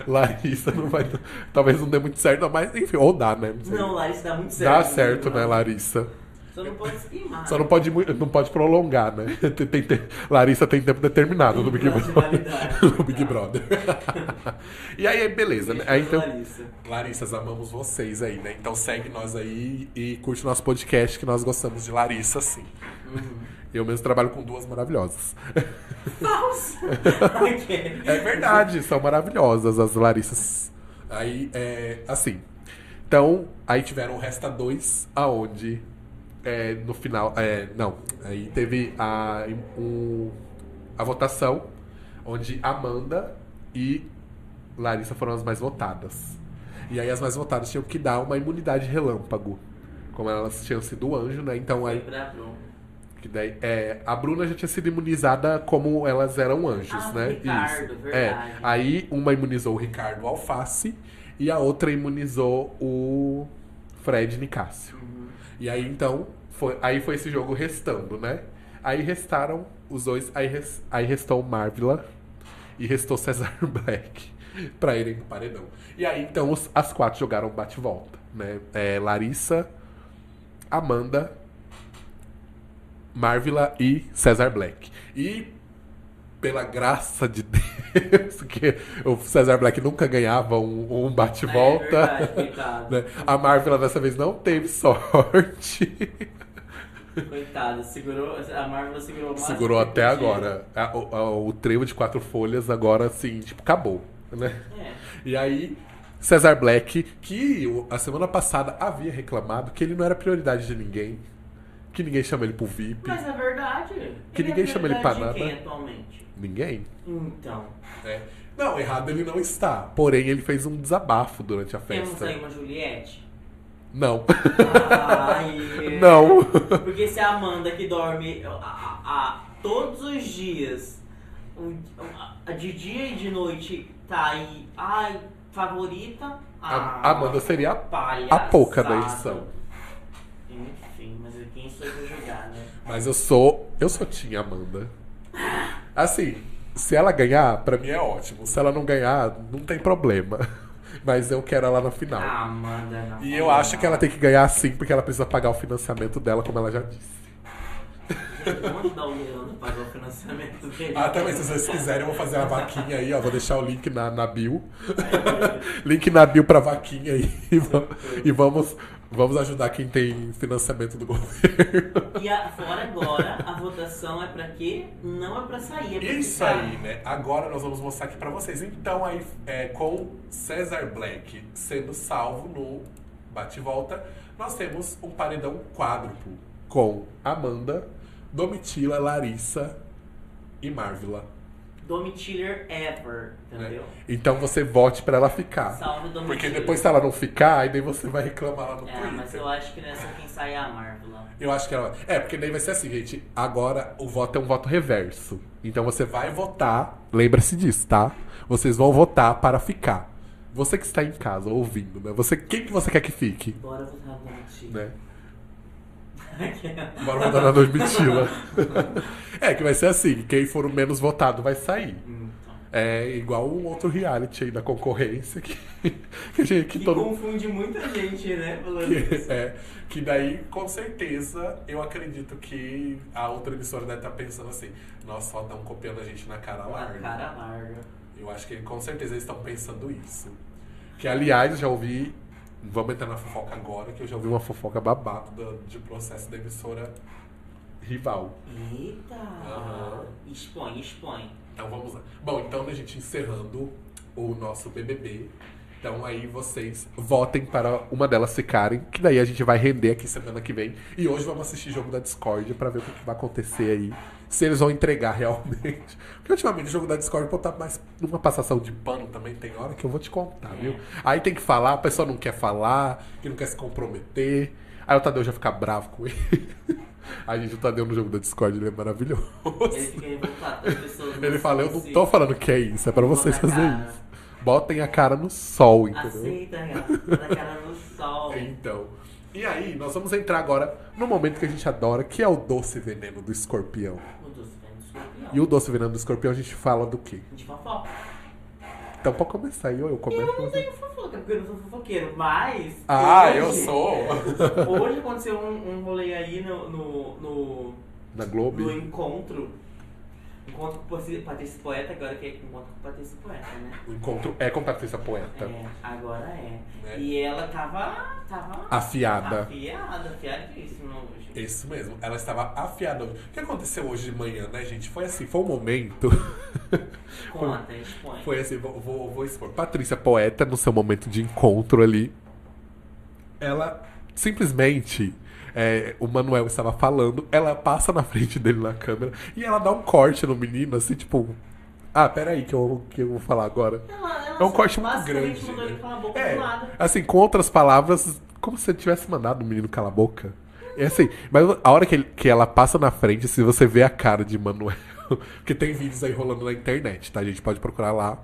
Larissa não vai. Talvez não dê muito certo, mas enfim, ou dá, né? sei. Não, Larissa dá muito certo. Dá certo, né, Larissa? Só não pode se queimar. Só não pode, não pode prolongar, né? Tem, tem- tem- Larissa tem tempo determinado no Big Brother. no Big Brother. e aí, beleza, né? Aí, então, Larissa. Larissas, amamos vocês aí, né? Então segue nós aí e curte nosso podcast que nós gostamos de Larissa, sim. Uhum. Eu mesmo trabalho com duas maravilhosas. Ok. É verdade, são maravilhosas as Larissas. Aí, é, assim. Então, aí tiveram o Resta 2, aonde é, no final. É, não, aí teve a, um, a votação, onde Amanda e Larissa foram as mais votadas. E aí as mais votadas tinham que dar uma imunidade relâmpago. Como elas tinham sido anjo, né? Então Foi aí. pra Bruno. Que daí, é, a Bruna já tinha sido imunizada como elas eram anjos, Ah, né? Ricardo, verdade. É. Aí uma imunizou o Ricardo Alface e a outra imunizou o Fred Nicásio. Uhum. E aí então, foi, aí foi esse jogo restando, né? Aí restaram os dois, aí, res- aí restou Marvila e restou Cesar Black pra irem pro paredão. E aí então os- as quatro jogaram bate-volta, né? É, Larissa, Amanda, Marvila e Cesar Black. E pela graça de Deus, que o Cesar Black nunca ganhava um, um É bate-volta. verdade, coitado. né? A Marvila dessa vez não teve sorte. Coitado, segurou. A Marvel segurou Segurou até agora. A- o, o trevo de quatro folhas agora, assim, tipo, acabou. Né? É. E aí, Cesar Black, que a semana passada havia reclamado que ele não era prioridade de ninguém. Que ninguém chama ele pro VIP. Mas é verdade. Que Ele é ninguém chama ele pra nada. Quem atualmente? Ninguém. Então. É. Não, errado ele não está. Porém, ele fez um desabafo durante a Temos festa. aí uma Juliette? Não. Ai, Não. Porque se a Amanda que dorme a, a- a- todos os dias, um- a- de dia e de noite, tá aí, ai, favorita. A ah, Amanda seria a palhaçada. pouca da edição. Enfim, mas quem sou eu julgar, né? Mas eu sou. Eu sou Tinha Amanda. Assim, se ela ganhar, pra mim é ótimo. Se ela não ganhar, não tem problema. Mas eu quero ela na final. Ah, Amanda, não. E eu acho que ela tem que ganhar sim, porque ela precisa pagar o financiamento dela, como ela já disse. Vamos ajudar o Leandro a pagar o financiamento dele. Ah, também, se vocês quiserem, eu vou fazer a vaquinha aí, ó. Vou deixar o link na, na bio. link na bio pra vaquinha aí. E, e vamos, vamos ajudar quem tem financiamento do governo. E a- fora agora, a votação é pra quê? Não é pra sair, é pra Isso ficar. aí, né? Agora nós vamos mostrar aqui pra vocês. Então, aí, é, com Cesar Black sendo salvo no bate-volta, nós temos um paredão quádruplo com Amanda, Domitila, Larissa e Marvila. Domitiller ever, entendeu? Então você vote pra ela ficar. Salve Domitiller. Porque depois, se ela não ficar, aí daí você vai reclamar lá no É, Twitter. mas eu acho que nessa quem sai é a Marvel. Eu acho que ela. É, porque daí vai ser assim, gente. Agora o voto é um voto reverso. Então você vai votar. Lembra-se disso, tá? Vocês vão votar para ficar. Você que está em casa ouvindo, né? Você, quem que você quer que fique? Bora votar no Domitiller. Né? Bora votar na Domitila. é, que vai ser assim: quem for o menos votado vai sair. Então. É igual um outro reality aí da concorrência que, que, que Que todo confunde muita gente, né? Falando que, isso. é, que daí, com certeza, eu acredito que a outra emissora deve estar pensando assim, nossa, só estão copiando a gente na cara larga. cara larga. Eu acho que com certeza eles estão pensando isso. Que, aliás, eu já ouvi, vamos entrar na fofoca agora, que eu já ouvi uma fofoca babado da- de processo da emissora rival. Eita! Aham. Expõe, expõe. Então vamos lá. Bom, então a gente encerrando o nosso BBB. Então aí vocês votem para uma delas ficarem, que daí a gente vai render aqui semana que vem. E hoje vamos assistir jogo da Discord pra ver o que, que vai acontecer aí. Se eles vão entregar realmente. Porque ultimamente o jogo da Discord pô, tá mais numa passação de pano também, tem hora que eu vou te contar, viu? Aí tem que falar, a pessoa não quer falar, que não quer se comprometer. Aí o Tadeu já fica bravo com ele. A gente, o Tadeu no jogo da Discord, ele é maravilhoso. Ele. Ele fala, eu não tô falando que é isso, é pra vocês fazerem isso. Botem a cara no sol, entendeu? Aceita. Bota a cara no sol. Então. E aí, nós vamos entrar agora no momento que a gente adora, que é o doce veneno do escorpião. O doce vem do escorpião. E o doce veneno do escorpião a gente fala do quê? De fofoca. Então pode começar aí, ou eu começo. Eu não tenho fofoca, porque eu não sou fofoqueiro, mas. Ah, hoje- eu sou! Hoje aconteceu um, um rolê aí no, no, no, Na Globo. no encontro. Encontro com Patrícia- Poeta, agora que é encontro com Patrícia Poeta, né? O encontro é com Patrícia Poeta. É, agora é. Né? E ela tava. tava Afiada. Afiada, afiadíssima hoje. Isso mesmo, ela estava afiada. O que aconteceu hoje de manhã, né, gente? Foi assim, foi um momento. Conta, expõe. Foi assim, vou, vou, vou expor. Patrícia Poeta, no seu momento de encontro ali, ela simplesmente é, o Manuel estava falando, ela passa na frente dele na câmera e ela dá um corte no menino, assim, tipo. Ah, peraí, que eu, que eu vou falar agora. Ela É um corte muito grande. É, assim, com outras palavras, como se você tivesse mandado o menino calar a boca. É assim, mas a hora que, ele- que ela passa na frente, se você vê a cara de Manuel, porque tem vídeos aí rolando na internet, tá? A gente pode procurar lá.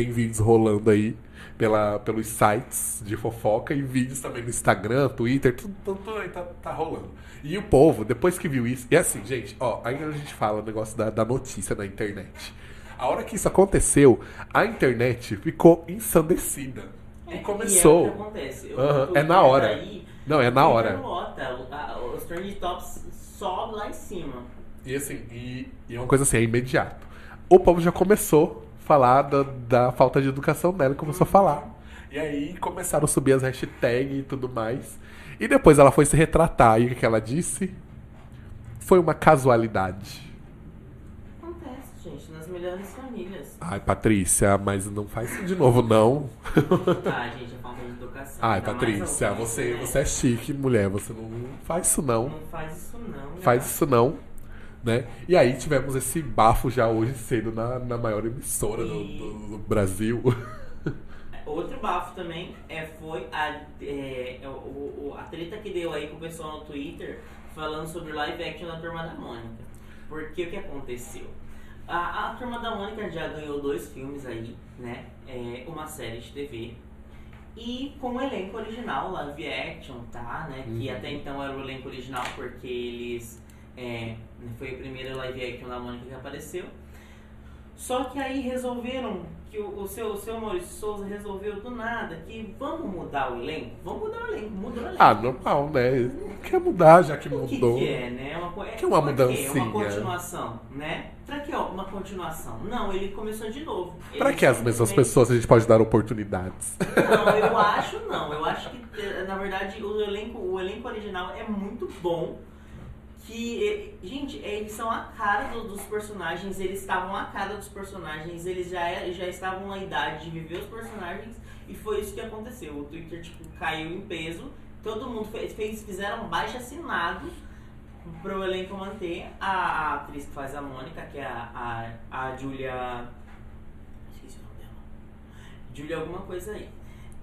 Tem vídeos rolando aí pela, pelos sites de fofoca e vídeos também no Instagram, Twitter, tudo, tudo, tudo aí tá, tá rolando. E o povo, depois que viu isso, e assim, gente, ó, ainda a gente fala o negócio da, da notícia na internet. A hora que isso aconteceu, a internet ficou ensandecida. É, E E começou. é o que acontece. O- Aham, o é na hora. aí, Não, é na hora. Lota, os trend tops sobe lá em cima. E assim, e, e é uma coisa assim, é imediato. O povo já começou falar da, da falta de educação dela, começou a falar. E aí começaram a subir as hashtags e tudo mais. E depois ela foi se retratar. E o que ela disse? Foi uma casualidade. Acontece, gente, nas melhores famílias. Ai, Patrícia, mas não faz isso de novo, não. Ah, gente, é falta de educação. Ai, mais Patrícia, você, né? você é chique, mulher. Você não faz isso, não. Não faz isso não. né? Faz isso não. Né? E aí tivemos esse bafo já hoje cedo na, na maior emissora do, do- do Brasil. Outro bafo também é, foi a, é, o, o- a treta que deu aí com o pessoal no Twitter falando sobre o live action da Turma da Mônica. Porque o que aconteceu? A, a Turma da Mônica já ganhou dois filmes aí, né? É, uma série de TV. E com o elenco original, live action, tá? Né? Que Uhum. até então era o elenco original, porque eles. É, foi a primeira live action da Mônica que apareceu. Só que aí resolveram que o, o seu, o seu Maurício Souza resolveu do nada que vamos mudar o elenco. Vamos mudar o elenco, muda o elenco. ah, normal, né? Quer mudar já que o que, mudou. que é, né? Uma, é, Que uma pra quê? mudancinha. Uma continuação, né? Pra que ó, uma continuação? Não, ele começou de novo. Pra Ele que as mesmas pessoas a gente pode dar oportunidades? Não, eu acho não. Eu acho que, eh, na verdade, o elenco, o elenco original é muito bom. Que, gente, eles são a cara do- dos personagens, eles estavam a cara dos personagens, eles já, é- já estavam na idade de viver os personagens e foi isso que aconteceu. O Twitter, tipo, caiu em peso, todo mundo fez, fez fizeram baixo assinado pro elenco manter a, a atriz que faz a Mônica, que é a, a, a Julia. Nome dela. Julia alguma coisa aí.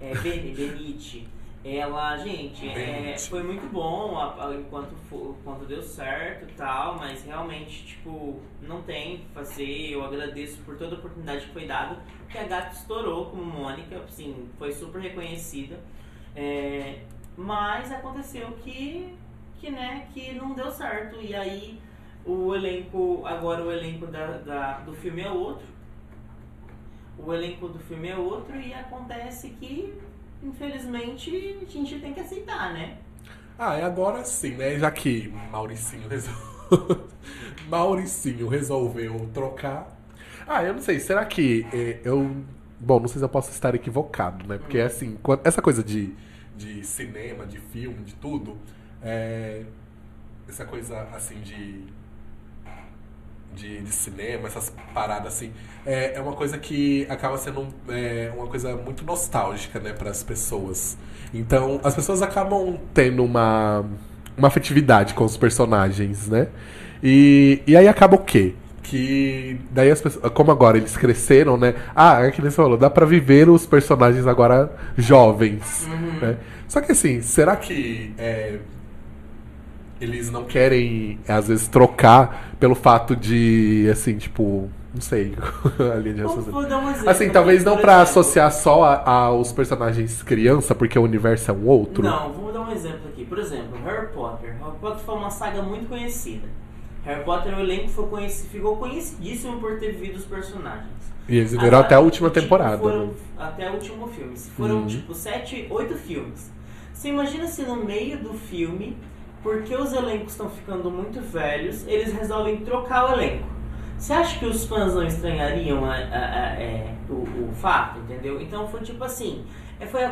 É, Beni, Benite. Ela, gente, é, foi muito bom a- a- enquanto, fo- enquanto deu certo e tal, mas realmente, tipo, não tem o que fazer. Eu agradeço por toda a oportunidade que foi dada, que a gata estourou como Mônica, assim, foi super reconhecida. É, mas aconteceu que, que, né, que não deu certo. E aí o elenco, agora o elenco da, da- do filme é outro. O elenco do filme é outro e acontece que, infelizmente, a gente tem que aceitar, né? Ah, é agora sim, né? Já que Mauricinho resolveu. Mauricinho resolveu trocar. Ah, eu não sei, será que é, eu. Bom, não sei se eu posso estar equivocado, né? Porque assim, quando- essa coisa de, de cinema, de filme, de tudo, é, essa coisa assim de. De, de cinema, essas paradas assim, é, é uma coisa que acaba sendo é, uma coisa muito nostálgica, né, para as pessoas. Então, as pessoas acabam tendo uma, uma afetividade com os personagens, né? E, e aí acaba o quê? Que daí as pessoas, como agora eles cresceram, né? Ah, é que você falou, dá pra viver os personagens agora jovens, né? Só que assim, será que é, eles não querem, às vezes, trocar pelo fato de, assim, tipo, não sei, a linha de Vou, raciocínio. vou dar um exemplo. Assim, talvez não exemplo. associar só aos personagens criança, porque o universo é um outro. Não, vamos dar um exemplo aqui. Por exemplo, Harry Potter. Harry Potter foi uma saga muito conhecida. Harry Potter, o elenco foi conheci- ficou conhecidíssimo por ter vivido os personagens. E eles viveram até a última tipo, temporada. foram né? Até o último filme. Foram, Uhum. tipo, sete, oito filmes. Você imagina se no meio do filme, porque os elencos estão ficando muito velhos, eles resolvem trocar o elenco. Você acha que os fãs não estranhariam a- a- a- é, o, o fato, entendeu? Então foi tipo assim, é, foi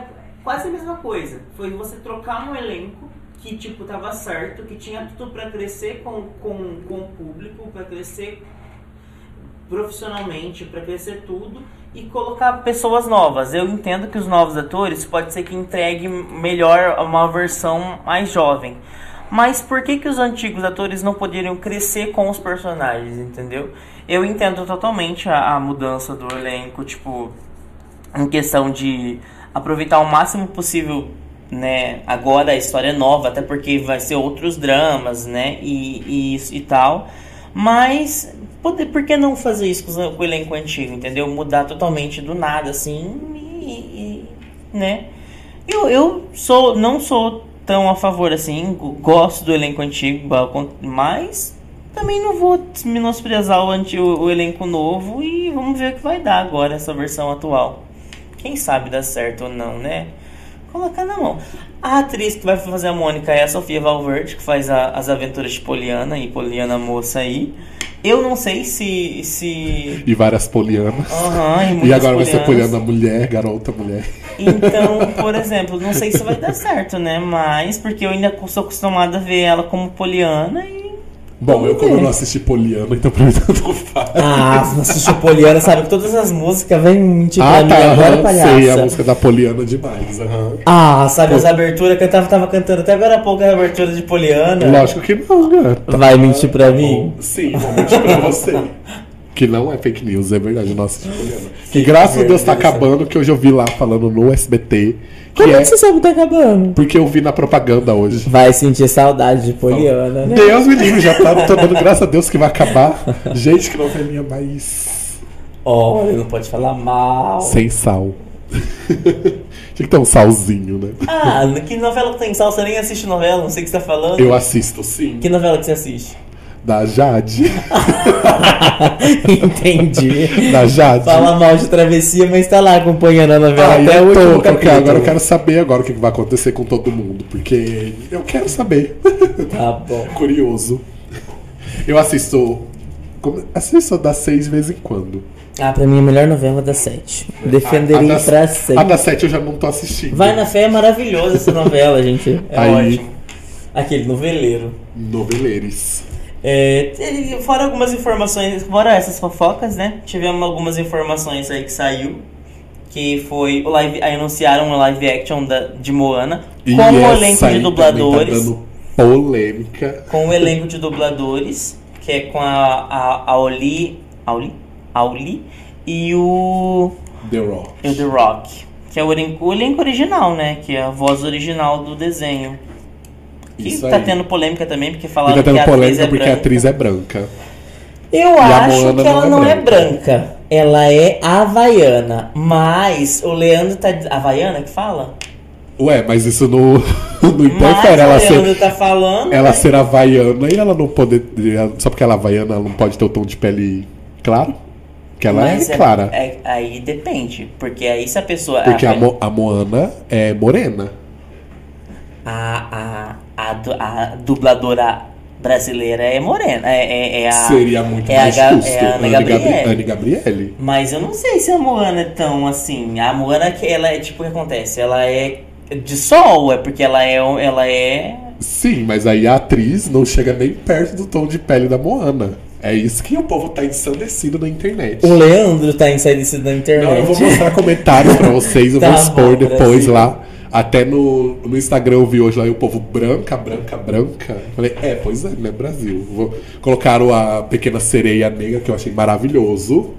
quase a mesma coisa. Foi você trocar um elenco que tipo tava certo, que tinha tudo pra crescer com, com, com o público, pra crescer profissionalmente, pra crescer tudo e colocar pessoas novas. Eu entendo que os novos atores pode ser que entregue melhor uma versão mais jovem. Mas por que, que os antigos atores não poderiam crescer com os personagens, entendeu? Eu entendo totalmente a, a mudança do elenco, tipo, em questão de aproveitar o máximo possível, né? Agora a história é nova, até porque vai ser outros dramas, né? E, e, e tal. Mas poder, por que não fazer isso com o elenco antigo, entendeu? Mudar totalmente do nada, assim, e, e né? Eu, eu sou, não sou tão a favor assim, gosto do elenco antigo, mas também não vou menosprezar o, antigo, o elenco novo e vamos ver o que vai dar agora essa versão atual. Quem sabe dá certo ou não, né? Colocar na mão. A atriz que vai fazer a Mônica é a Sofia Valverde, que faz a, as aventuras de Poliana e Poliana Moça aí. Eu não sei se. se... E várias polianas. Uhum, e, e agora polianas. vai ser poliana mulher, garota mulher. Então, por exemplo, não sei se vai dar certo, né? Mas porque eu ainda sou acostumada a ver ela como poliana e Bom, eu como eu não assisti Poliana, então pra mim tanto faz. Ah, você não assistiu Poliana, sabe que todas as músicas vêm mentir ah, pra tá, mim agora, palhaça. sei, a música da Poliana demais. Uhum. Ah, sabe, as aberturas que eu tava, tava cantando até agora há pouco a abertura de Poliana. Lógico que não, gata. Vai mentir pra mim? Sim, vou mentir pra você. Que não é fake news, é verdade, nossa. Que graças a Deus tá acabando, que hoje eu vi lá falando no SBT como é que você sabe que tá acabando? Porque eu vi na propaganda hoje. Vai sentir saudade de Poliana, né? Deus me livre, já tá tô dando graças a Deus que vai acabar. Gente, que novelinha mais. Olha, não pode falar mal. Sem sal. Tinha que ter um salzinho, né? Ah, que novela que tem sal? Você nem assiste novela, não sei o que você tá falando. Eu assisto, sim. Que novela que você assiste? Da Jade. Entendi. Da Jade. Fala mal de travessia, mas tá lá acompanhando a novela ah, até o último porque agora eu quero saber agora o que vai acontecer com todo mundo. Porque eu quero saber. Tá bom. Curioso. Eu assisto. Assisto das seis de vez em quando. Ah, pra mim a melhor novela da sete. Defenderia a, a pra sempre. A da sete eu já não tô assistindo. Vai na fé, é maravilhosa essa novela, gente. É Aí, ótimo. Aquele noveleiro. Noveleiros. É, fora algumas informações, fora essas fofocas, né? Tivemos algumas informações aí que saiu. Que foi o live. Aí anunciaram o live action da, de Moana e com o elenco de dubladores. Tá dando polêmica. Com o elenco de dubladores, que é com a, a, a Oli. Auli? Auli e o. The Rock. E o The Rock. Que é o elenco, o elenco original, né? Que é a voz original do desenho. Que Isso tá aí. tendo polêmica também, porque falaram tá tendo que a polêmica atriz é porque branca. a atriz é branca. Eu acho que ela não, é, branca. branca. Ela é havaiana. Mas o Leandro tá. Havaiana que fala? Ué, mas isso não, não interfere ela ser. Tá falando, ela ser havaiana e ela não poder. Só porque ela é havaiana, ela não pode ter o tom de pele claro? Que ela mas é, é clara. É, aí depende. Porque aí se a pessoa. Porque a, a, Mo, a Moana é morena. A, a, a, a dubladora brasileira é morena. É, é, é a, Seria muito é mais a, justo. É a Ana Gabriele. Anne Gabriele. Mas eu não sei se a Moana é tão assim. A Moana, ela é tipo o que acontece? Ela é de sol, é porque ela é. Ela é. Sim, mas aí a atriz não chega nem perto do tom de pele da Moana. É isso que o povo tá ensandecido na internet. O Leandro tá ensandecido na internet. Não, eu vou mostrar comentários pra vocês, eu Tá vou expor bom, depois Brasil. lá. Até no, no Instagram eu vi hoje lá e o povo branca, branca, branca. Falei, é, pois é, né, Brasil. Vou, colocaram a pequena sereia negra, que eu achei maravilhoso.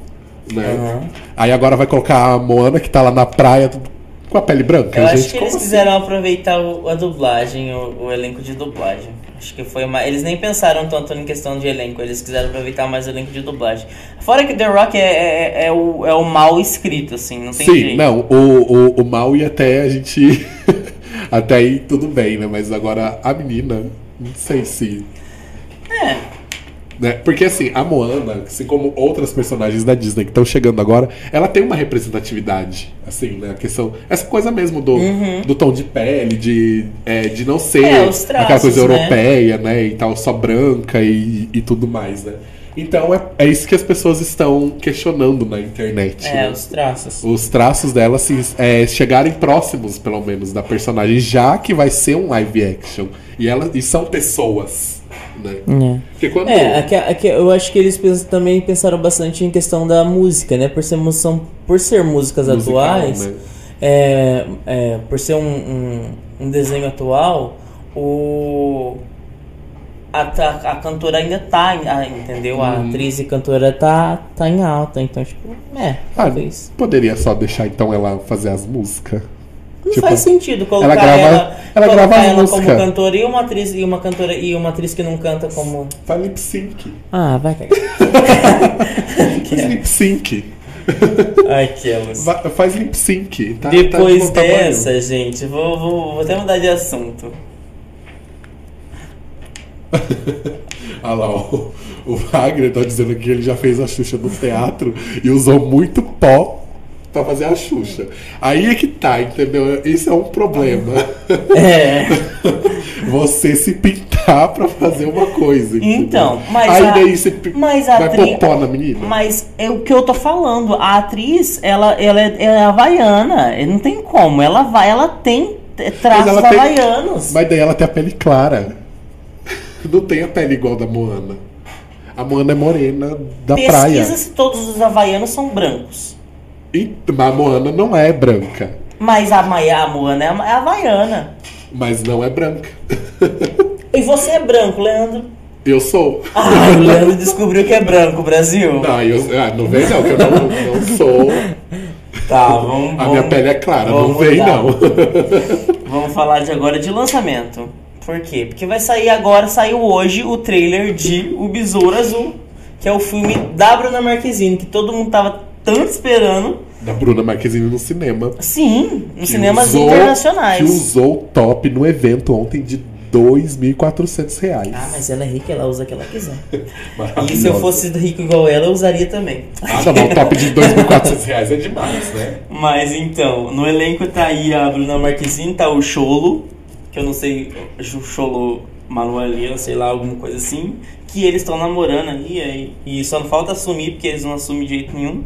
Né? Aham. Aí agora vai colocar a Moana, que tá lá na praia, tudo com a pele branca. Eu gente, acho que eles assim? quiseram aproveitar o- a dublagem, o, o elenco de dublagem. Acho que foi uma. Eles nem pensaram tanto em questão de elenco, eles quiseram aproveitar mais o elenco de dublagem. Fora que The Rock é, é, é o, é o mal escrito, assim, não tem Sim, jeito. não, o, o, o mal ia até a gente. até aí tudo bem, né? Mas agora a menina, não sei se. É, Né? Porque assim, a Moana, assim como outras personagens da Disney que estão chegando agora, ela tem uma representatividade. Assim, né? A questão. Essa coisa mesmo do, do tom de pele, de, é, de não ser Uhum. É, os traços, aquela coisa né? europeia, né? E tal, só branca e, e tudo mais, né? Então é, é isso que as pessoas estão questionando na internet. é, né? os traços. os traços dela se, é, chegarem próximos, pelo menos, da personagem, já que vai ser um live action. E, ela, e são pessoas, né? É. Porque quando. É, aqui, aqui eu acho que eles pens- também pensaram bastante em questão da música, né? Por ser, são, por ser músicas musical, atuais, né? é, é, por ser um, um, um desenho atual, o, a, a, a, cantora ainda tá, entendeu? A hum. atriz e cantora tá, tá em alta, então, tipo, é, ah. Poderia só deixar então ela fazer as músicas. Não tipo, faz sentido colocar ela, grava, ela, ela, grava ela como cantora e uma atriz e uma cantora e uma atriz que não canta como. Faz lip sync. Ah, vai cagar. Faz lip sync. Ai, que elas. Faz lip sync. Tá, Depois tá dessa, gente, vou, vou, vou até mudar de assunto. Olha lá, o, o Wagner tá dizendo que ele já fez a Xuxa no teatro e usou muito pó pra fazer a Xuxa. Aí é que tá, entendeu? Isso é um problema. É. Você se pintar pra fazer uma coisa. Entendeu? Então, mas. Aí a, daí você mas a vai atri... pôr pó na menina. Mas é o que eu tô falando. A atriz, ela, ela é, é havaiana. Não tem como. Ela vai, ela tem traços ela havaianos. Tem... Mas daí ela tem a pele clara. Não tem a pele igual da Moana. A Moana é morena da Pesquisa praia. Pesquisa se todos os havaianos são brancos. E, mas a Moana não é branca. Mas a Maia, a Moana é, é havaiana. Mas não é branca. E você é branco, Leandro? Eu sou. Ah, o Leandro descobriu que é branco, Brasil. Não, eu, ah, não vem não, que eu não, não sou. Tá, vamos. A vamos, minha pele é clara, não vem mudar. não. vamos falar de agora de lançamento. Por quê? Porque vai sair agora, saiu hoje o trailer de O Besouro Azul, que é o filme da Bruna Marquezine, que todo mundo tava tanto esperando. Da Bruna Marquezine no cinema. Sim, nos cinemas usou, internacionais. Que usou o top no evento ontem de 2.400 reais. Ah, mas ela é rica, ela usa o que ela quiser. e se eu fosse rico igual ela, eu usaria também. Ah, não, o top de 2.400 reais é demais, né? Mas então, no elenco tá aí a Bruna Marquezine, tá o Cholo, que eu não sei, Cholo Manuelina, sei lá, alguma coisa assim, que eles estão namorando aí, e só não falta assumir, porque eles não assumem de jeito nenhum.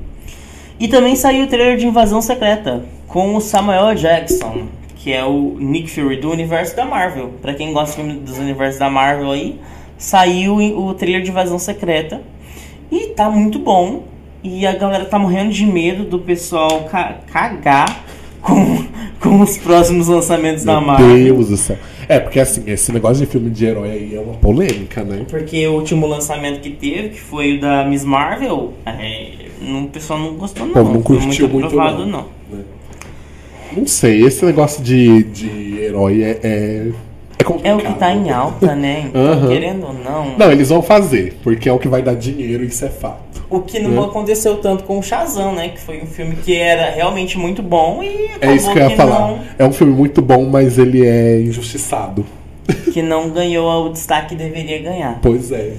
E também saiu o trailer de Invasão Secreta, com o Samuel Jackson, que é o Nick Fury do universo da Marvel. Para quem gosta dos universos da Marvel aí, saiu o trailer de Invasão Secreta. E tá muito bom. E a galera tá morrendo de medo do pessoal ca cagar com, com os próximos lançamentos Meu da Marvel. Meu Deus do céu. É, porque assim, esse negócio de filme de herói aí é uma polêmica, né? Porque o último lançamento que teve, que foi o da Miss Marvel, é, o pessoal não gostou não. Pô, não curtiu muito, muito não. não. Né? Não sei, esse negócio de, de herói é, é é, é, o que tá em alta, né? Então, uhum. querendo ou não. Não, eles vão fazer, porque é o que vai dar dinheiro, isso é fato. O que não né? aconteceu tanto com o Shazam, né? Que foi um filme que era realmente muito bom e É isso que eu ia falar. Não... É um filme muito bom, mas ele é injustiçado. Que não ganhou o destaque que deveria ganhar. Pois é.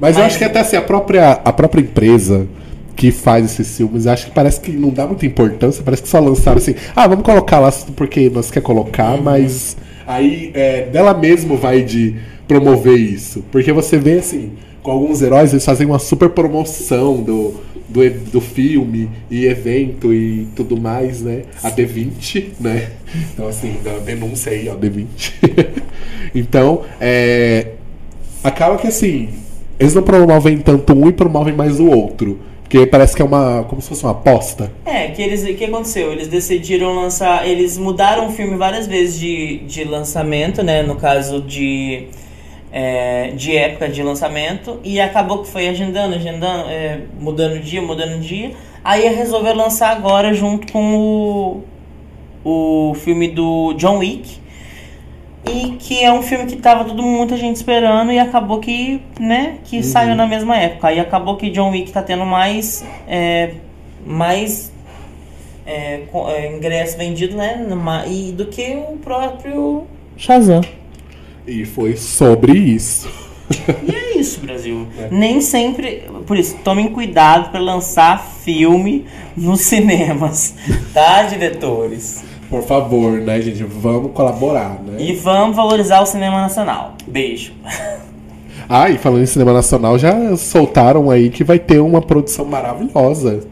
Mas, mas, eu acho que até assim, a própria, a própria empresa que faz esses filmes, acho que parece que não dá muita importância, parece que só lançaram assim, ah, vamos colocar lá porque nós quer colocar, uhum. mas Aí é, dela mesmo vai de promover isso. Porque você vê assim, com alguns heróis, eles fazem uma super promoção do, do, do filme e evento e tudo mais, né? A D20, né? Então, assim, da denúncia aí, ó, D20. então, é, acaba que assim, eles não promovem tanto um e promovem mais o outro. Porque parece que é uma. como se fosse uma aposta. É, que eles. O que aconteceu? Eles decidiram lançar. Eles mudaram o filme várias vezes de, de lançamento, né? No caso de. É, de época de lançamento. E acabou que foi agendando, agendando, é, mudando dia, mudando dia. Aí resolveu lançar agora junto com o. O filme do John Wick e que é um filme que tava todo muita gente esperando e acabou que, né, que uhum. saiu na mesma época. E acabou que John Wick tá tendo mais é, mais é, é, ingresso vendido, né, e do que o próprio Shazam. E foi sobre isso. E é isso, Brasil. É. Nem sempre. Por isso, tomem cuidado para lançar filme nos cinemas, tá, diretores? Por favor, né, gente? Vamos colaborar, né? E vamos valorizar o cinema nacional. Beijo. Ah, e falando em cinema nacional, já soltaram aí que vai ter uma produção maravilhosa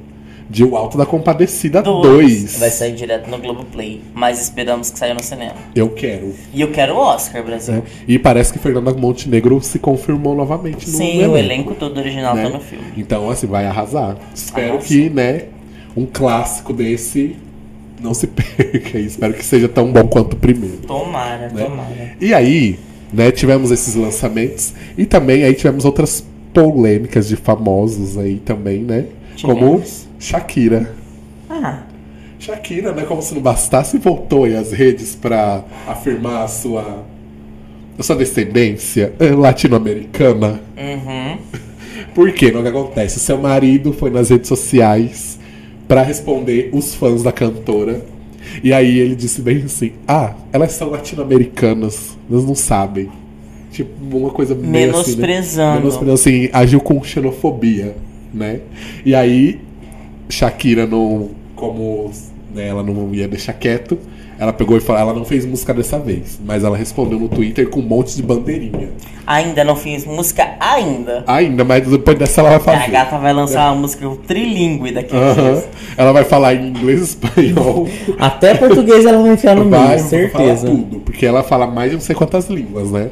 de O Alto da Compadecida 2. Vai sair direto no Globoplay, mas esperamos que saia no cinema. Eu quero. E eu quero o Oscar, Brasil. É. E parece que Fernanda Montenegro se confirmou novamente no Sim, elenco, o elenco todo original tá né? tá no filme. Então, assim, vai arrasar. Espero que, né, um clássico desse não se perca. Espero que seja tão bom quanto o primeiro. Tomara, né? tomara. E aí, né? Tivemos esses lançamentos e também aí tivemos outras polêmicas de famosos aí também, né? Como Tivemos. Shakira. Ah, Shakira, né? Como se não bastasse, voltou aí às redes pra afirmar a sua, a sua descendência latino-americana. uhum. Por quê? O que acontece? Seu marido foi nas redes sociais pra responder os fãs da cantora. E aí ele disse bem assim: Ah, elas são latino-americanas, elas não sabem. Tipo, uma coisa meio Menosprezando. Assim, né? Menosprezando, assim, agiu com xenofobia, né? E aí, Shakira não. Como né, ela não ia deixar quieto, ela pegou e falou: ela não fez música dessa vez, mas ela respondeu no Twitter com um monte de bandeirinha. Ainda não fiz música ainda. Ainda, mas depois dessa ela vai fazer. A gata vai lançar uma música trilingue daqui a Aham. dias. Ela vai falar em inglês e espanhol. Até português ela vai enfiar no meio, certeza. falar tudo. Porque ela fala mais de não sei quantas línguas, né?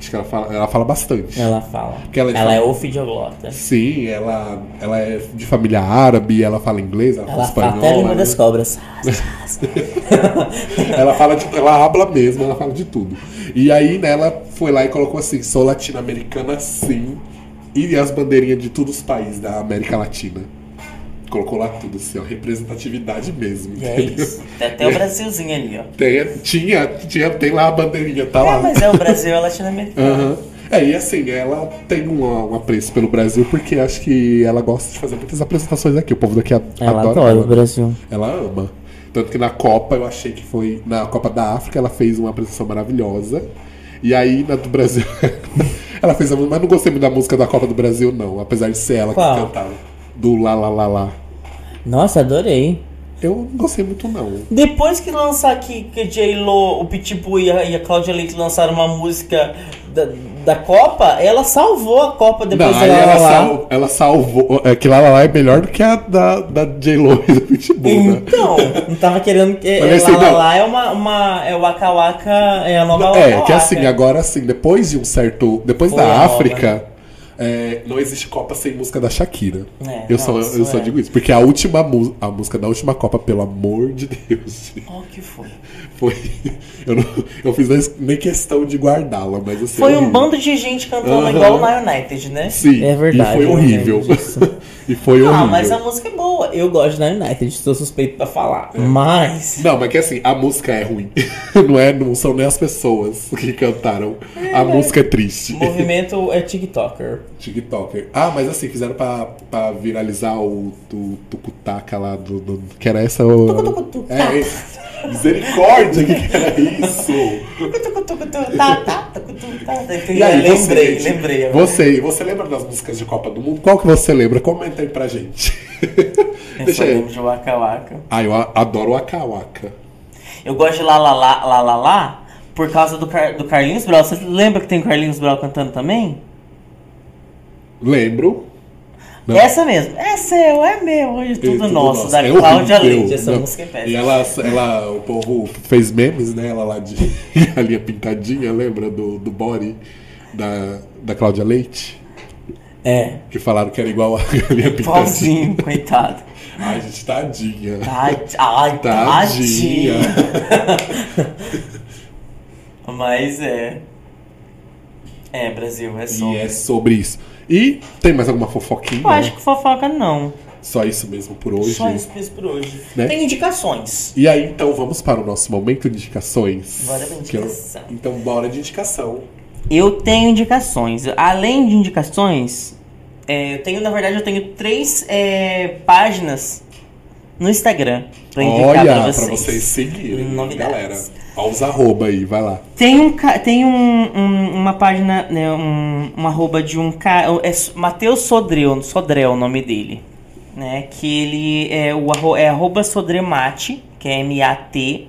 Acho que ela fala, ela fala bastante. Ela fala. Porque ela é ela é fala- ofidioglota. Sim, ela, ela é de família árabe, ela fala inglês, ela, Ela fala espanhol. até a língua ela, das cobras. ela fala de, ela habla mesmo, ela fala de tudo. E aí, né, ela foi lá e colocou assim, sou latino-americana sim. E as bandeirinhas de todos os países da América Latina. Colocou lá tudo, assim, ó, representatividade mesmo, E é isso. Tem até o Brasilzinho ali, ó. Tem, tinha, tinha, tem lá a bandeirinha, tá É, lá. mas é o Brasil, é latino-americano. Aham. É, e assim, ela tem um, um apreço pelo Brasil porque acho que ela gosta de fazer muitas apresentações aqui. O povo daqui a- Ela adora adora ela. o Brasil. Ela ama. Tanto que na Copa, eu achei que foi. Na Copa da África, ela fez uma apresentação maravilhosa. E aí, na do Brasil. ela fez a música, mas não gostei muito da música da Copa do Brasil, não. Apesar de ser ela Qual? que cantava. Do Lá Lá Lá Lá. Nossa, adorei. Eu não gostei muito, não. Depois que lançar aqui que a J-Lo, o Pitbull e a, e a Cláudia Leite lançaram uma música da, da Copa, ela salvou a Copa depois não, da ela, sal- ela salvou. É que Lá Lá é melhor do que a da, da J-Lo e do Pitbull, né? Então, não tava querendo que. É, assim, lá, lá, é uma, uma. É o Waka Waka. É a nova É, Waka que assim, agora assim, depois de um certo. Depois Foi da a nova, África, é, não existe Copa sem música da Shakira. É, eu não, só, isso eu só é. digo isso. Porque a última a música da última Copa, pelo amor de Deus, Qual que foi? foi. Eu, não, eu fiz nem- questão de guardá-la, mas assim. Foi um horrível. bando de gente cantando Aham. igual na United, né? Sim, É verdade, e foi horrível. e foi Ah, horrível. mas a música é boa. Eu gosto da United, estou suspeito pra falar. É. Mas. Não, mas que assim, a música é ruim. não, é, não são nem as pessoas que cantaram. A música é triste. O movimento é TikToker. TikToker. Ah, mas assim, fizeram pra, pra viralizar o do Tucutaca lá do, do- Que era essa. O... É, esse. Misericórdia, que que era isso? E aí, lembrei, você, lembrei. Você, você lembra das músicas de Copa do Mundo? Qual que você lembra? Comenta aí pra gente. Eu Deixa aí. lembro de Waka Waka. Ah, eu adoro Waka Waka. Eu gosto de Lá Lá Lá por causa do, Car- do Carlinhos Brau. Você lembra que tem o Carlinhos Brau cantando também? Lembro. Não. Essa mesmo. É seu, é meu, é tudo, Tudo nosso. Da É Cláudia. Leite. Essa Não. música é E ela, ela, o povo fez memes, né? Ela lá de galinha pintadinha, lembra do, do body da, da Cláudia Leite? É. Que falaram que era igual a galinha pintadinha. Igualzinho, coitado. Ai, gente, tadinha. Ai, ai, Tadinha. tadinha. Mas é. É, Brasil, é só. E é sobre isso. E tem mais alguma fofoquinha? Eu acho que fofoca não. Só isso mesmo por hoje. Só isso mesmo por hoje. Né? Tem indicações. E aí, então, vamos para o nosso momento de indicações. Bora pra Que eu- indicação. Então, bora de indicação. Eu tenho indicações. Além de indicações, é, eu tenho, na verdade, eu tenho três é, páginas no Instagram pra indicar Olha, pra pra vocês. vocês seguirem, Novidades. galera. Olha arroba aí, vai lá. Tem, um, tem um, um- uma página, né, um, uma arroba de um cara, é Matheus Sodreu, Sodré o nome dele, né, que ele é o arro, é arroba Sodremate, que é M-A-T,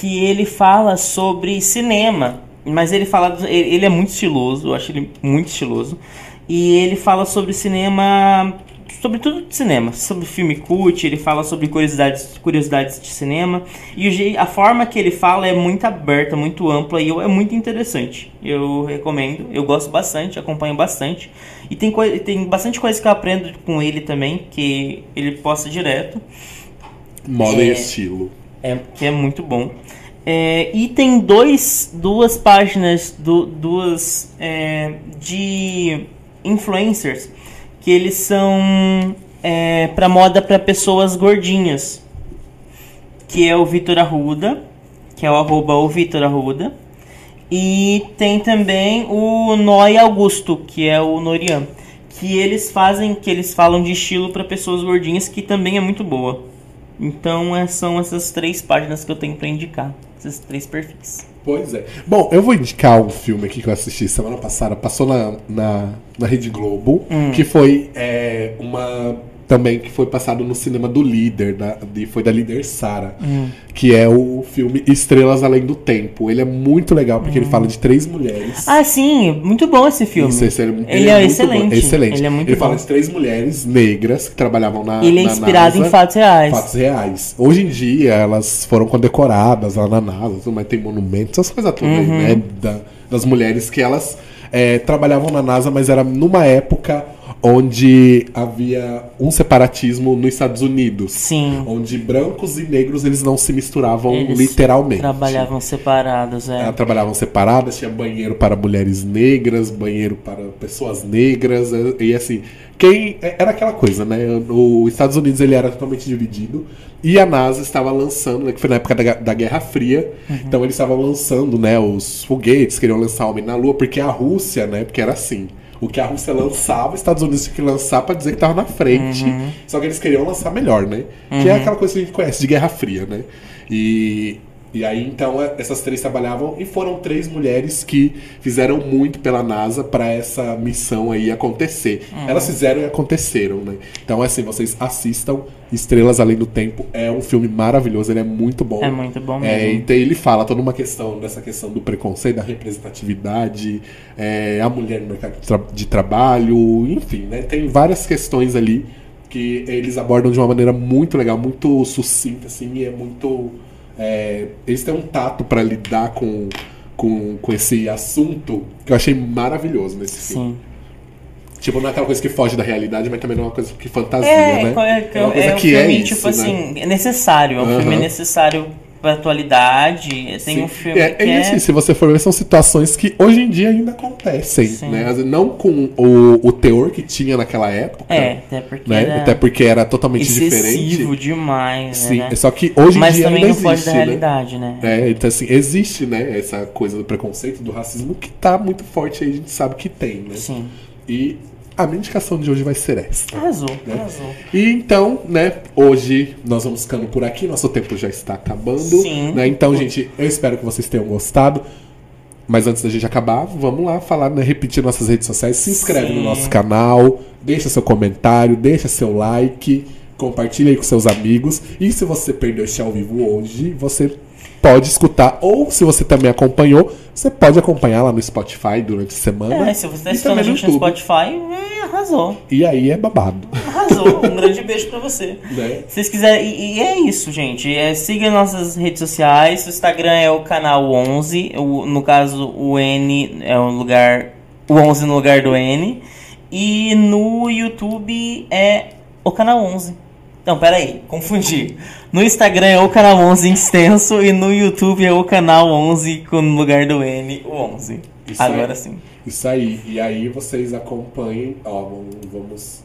que ele fala sobre cinema, mas ele fala, ele é muito estiloso, eu acho ele muito estiloso, e ele fala sobre cinema, sobre tudo de cinema, sobre filme cult, ele fala sobre curiosidades, curiosidades de cinema, e a forma que ele fala é muito aberta, muito ampla e é muito interessante. Eu recomendo, eu gosto bastante, acompanho bastante. E tem, tem bastante coisa que eu aprendo com ele também, que ele posta direto Moda e É. estilo. é, que é muito bom. É, e tem dois, duas páginas, du, duas é, de influencers que eles são é, para moda para pessoas gordinhas, que é o Vitor Arruda, que é o arroba o Vitor Arruda, e tem também o Noi Augusto, que é o Norian, que eles fazem, que eles falam de estilo para pessoas gordinhas, que também é muito boa. Então é, são essas três páginas que eu tenho para indicar, esses três perfis. Pois é. Bom, eu vou indicar um filme aqui que eu assisti semana passada, passou na, na, na Rede Globo, que foi é, uma. Também que foi passado no cinema do Líder, da, de, foi da Líder Sara, que é o filme Estrelas Além do Tempo. Ele é muito legal porque ele fala de três mulheres. Ah, sim, muito bom esse filme. Isso, esse ele, Ele é muito excelente. bom, excelente. Ele é muito fala bom. de três mulheres negras que trabalhavam na. Ele é na inspirado NASA. em fatos reais. Fatos reais. Hoje em dia, elas foram condecoradas lá na NASA, mas tem monumentos, essas coisas todas aí, Uhum. né? Da- das mulheres que elas é, trabalhavam na NASA, mas era numa época onde havia um separatismo nos Estados Unidos. Sim. Onde brancos e negros eles não se misturavam Eles literalmente. Trabalhavam separados, é. Elas trabalhavam separadas, tinha banheiro para mulheres negras, banheiro para pessoas negras, e e assim, quem era aquela coisa, né? Os Estados Unidos ele era totalmente dividido e a NASA estava lançando, né, que foi na época da, da Guerra Fria, então eles estavam lançando, né, os foguetes, queriam lançar homem na Lua, porque a Rússia, né, porque era assim, o que a Rússia lançava, os Estados Unidos tinha que lançar para dizer que estava na frente. Só que eles queriam lançar melhor, né? Que é aquela coisa que a gente conhece de Guerra Fria, né? E e aí, então, é- essas três trabalhavam e foram três mulheres que fizeram muito pela NASA para essa missão aí acontecer. Elas fizeram e aconteceram, né? Então, assim, vocês assistam Estrelas Além do Tempo. É um filme maravilhoso, ele é muito bom. É muito bom É, mesmo. então ele fala toda uma questão dessa questão do preconceito, da representatividade, é, a mulher no mercado de, tra- de trabalho, enfim, né? Tem várias questões ali que eles abordam de uma maneira muito legal, muito sucinta, assim, e é muito. É, eles têm um tato para lidar com, com, com esse assunto que eu achei maravilhoso nesse filme. Sim. Tipo, não é aquela coisa que foge da realidade, mas também não é uma coisa que fantasia, É, né? é, É uma coisa é um que é filme, isso, tipo né? assim, é necessário. É um filme necessário pra atualidade. Tem Sim. um filme é, que e é... assim, se você for ver, são situações que hoje em dia ainda acontecem, Sim. né? Não com o, o teor que tinha naquela época, É, até porque né? era Até porque era totalmente excessivo diferente. demais, Sim, né? só que hoje em Mas dia também ainda não existe, da né? realidade, né? É, então assim, existe, né, essa coisa do preconceito, do racismo que tá muito forte aí, a gente sabe que tem, né? Sim. E a minha indicação de hoje vai ser essa. Arrasou, Né? arrasou. E então, né, hoje nós vamos ficando por aqui, nosso tempo já está acabando. Sim. Né? Então, gente, eu espero que vocês tenham gostado. Mas antes da gente acabar, vamos lá falar, né, repetir nossas redes sociais. Se inscreve Sim. no nosso canal, deixa seu comentário, deixa seu like, compartilha aí com seus amigos. E se você perdeu este ao vivo hoje, você pode escutar. Ou se você também acompanhou, você pode acompanhar lá no Spotify durante a semana. É, se você tá E escutando a no gente no YouTube. Spotify, é, arrasou. E aí é babado. Arrasou. um grande beijo pra você. Né? Se vocês quiserem, e, e é isso, gente. É, siga nossas redes sociais. O Instagram é o canal 11. O, no caso, o N é o lugar. O 11 no lugar do N. E no YouTube é o canal 11. Não, pera aí, confundi. No Instagram é o canal 11 extenso e no YouTube é o canal 11 com no lugar do N, o 11. Isso Agora aí. sim. Isso aí. E aí vocês acompanhem, ó, vamos, vamos-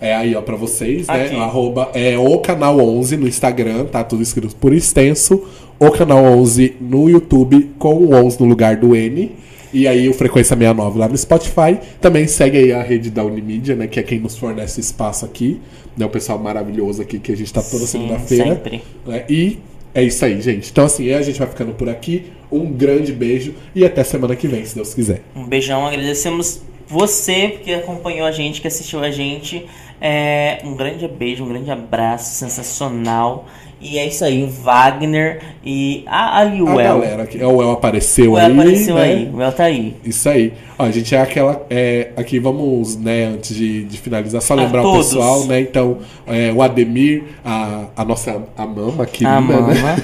é aí, ó, pra vocês, né? Aqui. Arroba é o canal 11 no Instagram, tá tudo escrito por extenso. O canal 11 no YouTube com o 11 no lugar do N. E aí o Frequência 69 lá no Spotify. Também segue aí a rede da Unimídia, né? Que é quem nos fornece espaço aqui. Né, o pessoal maravilhoso aqui que a gente tá toda segunda-feira. sempre. né? E é isso aí, gente. Então, assim, a gente vai ficando por aqui. Um grande beijo e até semana que vem, se Deus quiser. Um beijão, agradecemos você que acompanhou a gente, que assistiu a gente. É, um grande beijo, um grande abraço, sensacional. E é isso aí, Wagner e a ali o A El. galera aqui. O El apareceu O aí. El apareceu né? aí, o El tá aí. Isso aí. Ó, a gente é aquela. É, aqui vamos, né, antes de, de finalizar, só lembrar o todos. pessoal, né? Então, é, o Ademir, a, a nossa a mama querida, A né? mama.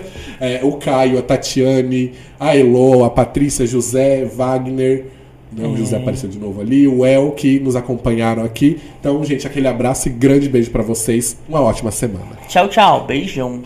É, o Caio, a Tatiane, a Elo, a Patrícia, José, Wagner. Né, o É. José apareceu de novo ali, o El que nos acompanharam aqui. Então, gente, aquele abraço e grande beijo pra vocês. Uma ótima semana. Tchau, tchau. Beijão.